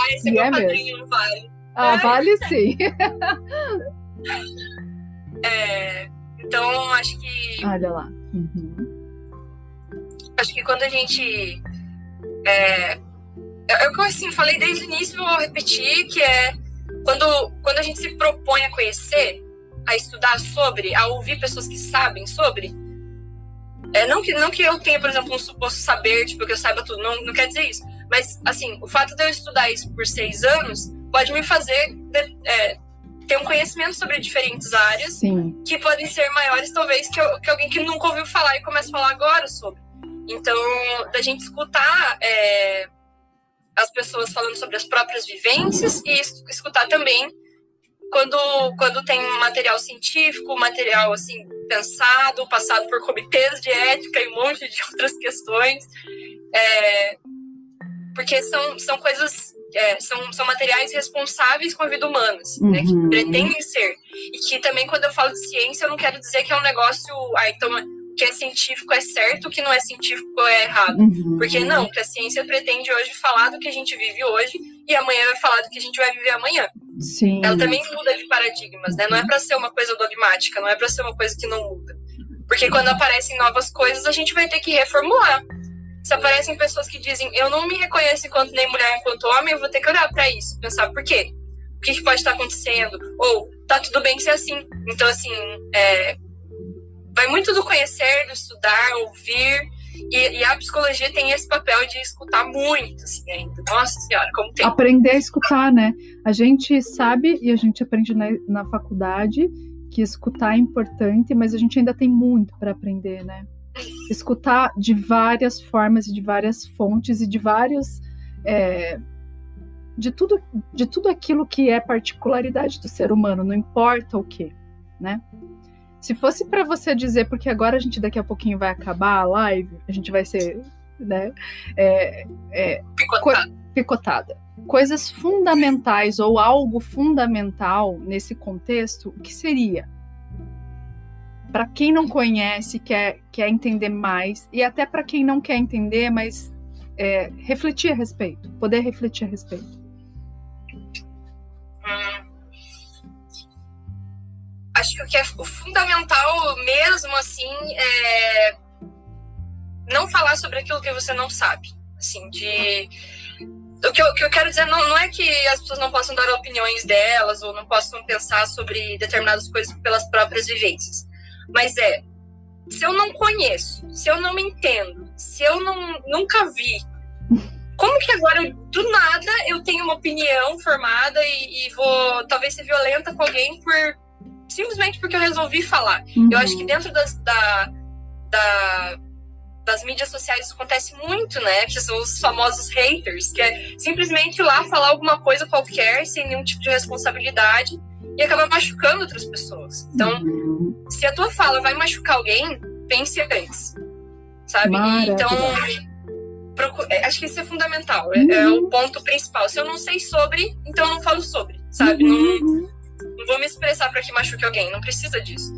Ah, esse é meu padrinho, não vale. Ah, é. vale sim. é, então, acho que. Olha lá. Uhum. Acho que quando a gente. É, é, o que eu assim, falei desde o início, vou repetir, que é quando, quando a gente se propõe a conhecer, a estudar sobre, a ouvir pessoas que sabem sobre. É, não, que, não que eu tenha, por exemplo, um suposto saber, tipo, que eu saiba tudo, não, não quer dizer isso. Mas, assim, o fato de eu estudar isso por seis anos pode me fazer é, ter um conhecimento sobre diferentes áreas Sim. que podem ser maiores, talvez, que, que, alguém que nunca ouviu falar e comece a falar agora sobre. Então, da gente escutar é, as pessoas falando sobre as próprias vivências e escutar também quando, quando tem material científico, material assim pensado, passado por comitês de ética e um monte de outras questões. É, porque são, são coisas, é, são, são materiais responsáveis com a vida humana, uhum. né, que uhum. pretendem ser. E que também, quando eu falo de ciência, eu não quero dizer que é um negócio. Ah, então, que é científico é certo, o que não é científico é errado. Uhum. Porque não, que a ciência pretende hoje falar do que a gente vive hoje e amanhã vai falar do que a gente vai viver amanhã. Sim. Ela também muda de paradigmas, né? Não é para ser uma coisa dogmática, não é para ser uma coisa que não muda. Porque quando aparecem novas coisas, a gente vai ter que reformular. Se aparecem pessoas que dizem, eu não me reconheço enquanto nem mulher, enquanto homem, eu vou ter que olhar para isso, pensar por quê? O que, que pode estar acontecendo? Ou tá tudo bem ser assim. Então, assim, é, vai muito do conhecer, do estudar, ouvir. E, e, a psicologia tem esse papel de escutar muito, assim. Nossa senhora, como tem. Aprender a escutar, né? A gente sabe e a gente aprende na, na faculdade que escutar é importante, mas a gente ainda tem muito para aprender, né? Escutar de várias formas e de várias fontes e de vários. É, de tudo, de tudo aquilo que é particularidade do ser humano, não importa o que, né? Se fosse para você dizer, porque agora a gente daqui a pouquinho vai acabar a live, a gente vai ser, né? É, é, picotada. Co picotada. Coisas fundamentais ou algo fundamental nesse contexto, o que seria? Para quem não conhece, quer, quer entender mais, e até para quem não quer entender, mas é, refletir a respeito, poder refletir a respeito. Acho que o que é o fundamental mesmo, assim, é não falar sobre aquilo que você não sabe. Assim, de. O que eu, que eu quero dizer não, não é que as pessoas não possam dar opiniões delas ou não possam pensar sobre determinadas coisas pelas próprias vivências. Mas é, se eu não conheço, se eu não entendo, se eu não, nunca vi, como que agora, do nada, eu tenho uma opinião formada e, e vou talvez ser violenta com alguém por simplesmente porque eu resolvi falar. Uhum. Eu acho que dentro das, da, da, das mídias sociais isso acontece muito, né? Que são os famosos haters, que é simplesmente ir lá falar alguma coisa qualquer, sem nenhum tipo de responsabilidade, e acaba machucando outras pessoas. Então, uhum. se a tua fala vai machucar alguém, pense antes. Sabe? Então, é, acho que isso é fundamental. Uhum. É, é, o uhum. ponto principal. Se eu não sei sobre, então eu não falo sobre, sabe? Uhum. Não, não vou me expressar para que machuque alguém, não precisa disso.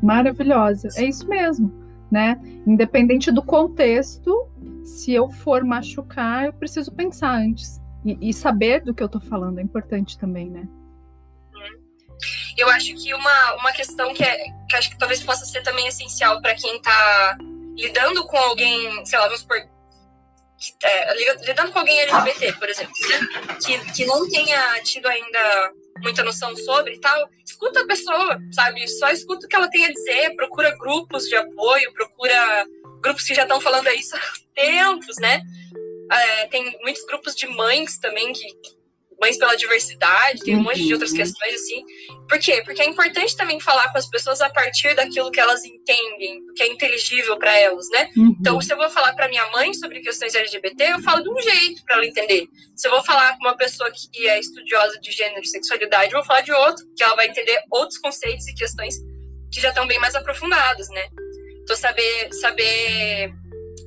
Maravilhosa, é isso mesmo, né? Independente do contexto, se eu for machucar, eu preciso pensar antes. E, e saber do que eu tô falando é importante também, né? Eu acho que uma, uma questão que, é, que acho que talvez possa ser também essencial para quem está lidando com alguém, sei lá, vamos supor, é, lidando com alguém LGBT, por exemplo, né? que, que não tenha tido ainda muita noção sobre e tal, escuta a pessoa, sabe? Só escuta o que ela tem a dizer, procura grupos de apoio, procura grupos que já estão falando isso há tempos, né? É, tem muitos grupos de mães também que Mães pela Diversidade, tem um monte de outras uhum. questões assim. Por quê? Porque é importante também falar com as pessoas a partir daquilo que elas entendem, que é inteligível para elas, né? Uhum. Então, se eu vou falar para minha mãe sobre questões LGBT, eu falo de um jeito para ela entender. Se eu vou falar com uma pessoa que é estudiosa de gênero e sexualidade, eu vou falar de outro, que ela vai entender outros conceitos e questões que já estão bem mais aprofundados, né? Então, saber, saber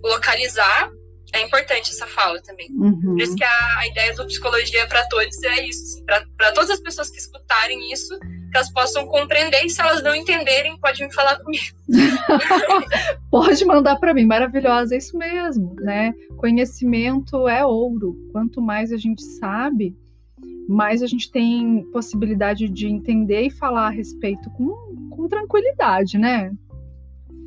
localizar é importante essa fala também. Uhum. Por isso que a, a ideia do Psicologia para Todos é isso. Assim, para todas as pessoas que escutarem isso, que elas possam compreender e se elas não entenderem, pode me falar comigo. pode mandar para mim, maravilhosa, é isso mesmo, né? Conhecimento é ouro. Quanto mais a gente sabe, mais a gente tem possibilidade de entender e falar a respeito com, com tranquilidade, né?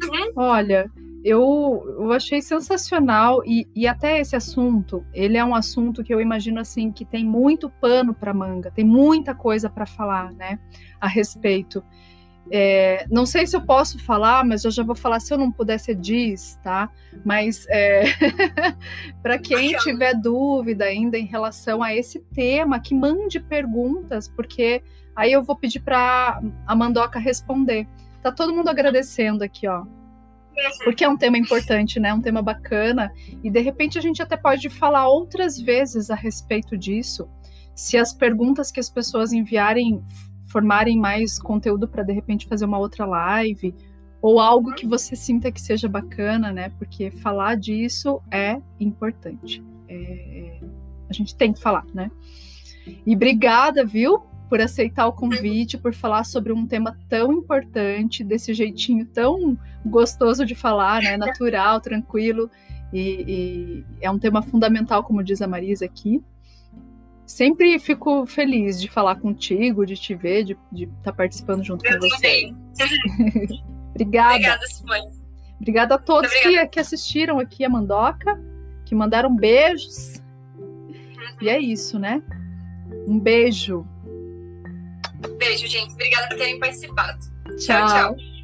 Uhum. Olha, eu, eu achei sensacional e, e até esse assunto, ele é um assunto que eu imagino assim que tem muito pano para manga, tem muita coisa para falar, né, a respeito. É, não sei se eu posso falar, mas eu já vou falar se eu não puder ser diz, tá? Mas é, para quem tiver dúvida ainda em relação a esse tema, que mande perguntas, porque aí eu vou pedir para a Mandoca responder. Tá todo mundo agradecendo aqui, ó porque é um tema importante, né? Um tema bacana e de repente a gente até pode falar outras vezes a respeito disso, se as perguntas que as pessoas enviarem formarem mais conteúdo para de repente fazer uma outra live ou algo que você sinta que seja bacana, né? Porque falar disso é importante. É, a gente tem que falar, né? E obrigada, viu, por aceitar o convite, por falar sobre um tema tão importante, desse jeitinho tão gostoso de falar, né? Natural, tranquilo. E, e é um tema fundamental, como diz a Marisa aqui. Sempre fico feliz de falar contigo, de te ver, de estar tá participando junto Eu com você. Obrigada. Obrigada, Simone. Obrigada a todos que, que, assistiram aqui a Mandoca, que mandaram beijos. Uhum. E é isso, né? Um beijo. Beijo, gente. Obrigada por terem participado. tchau. tchau. tchau.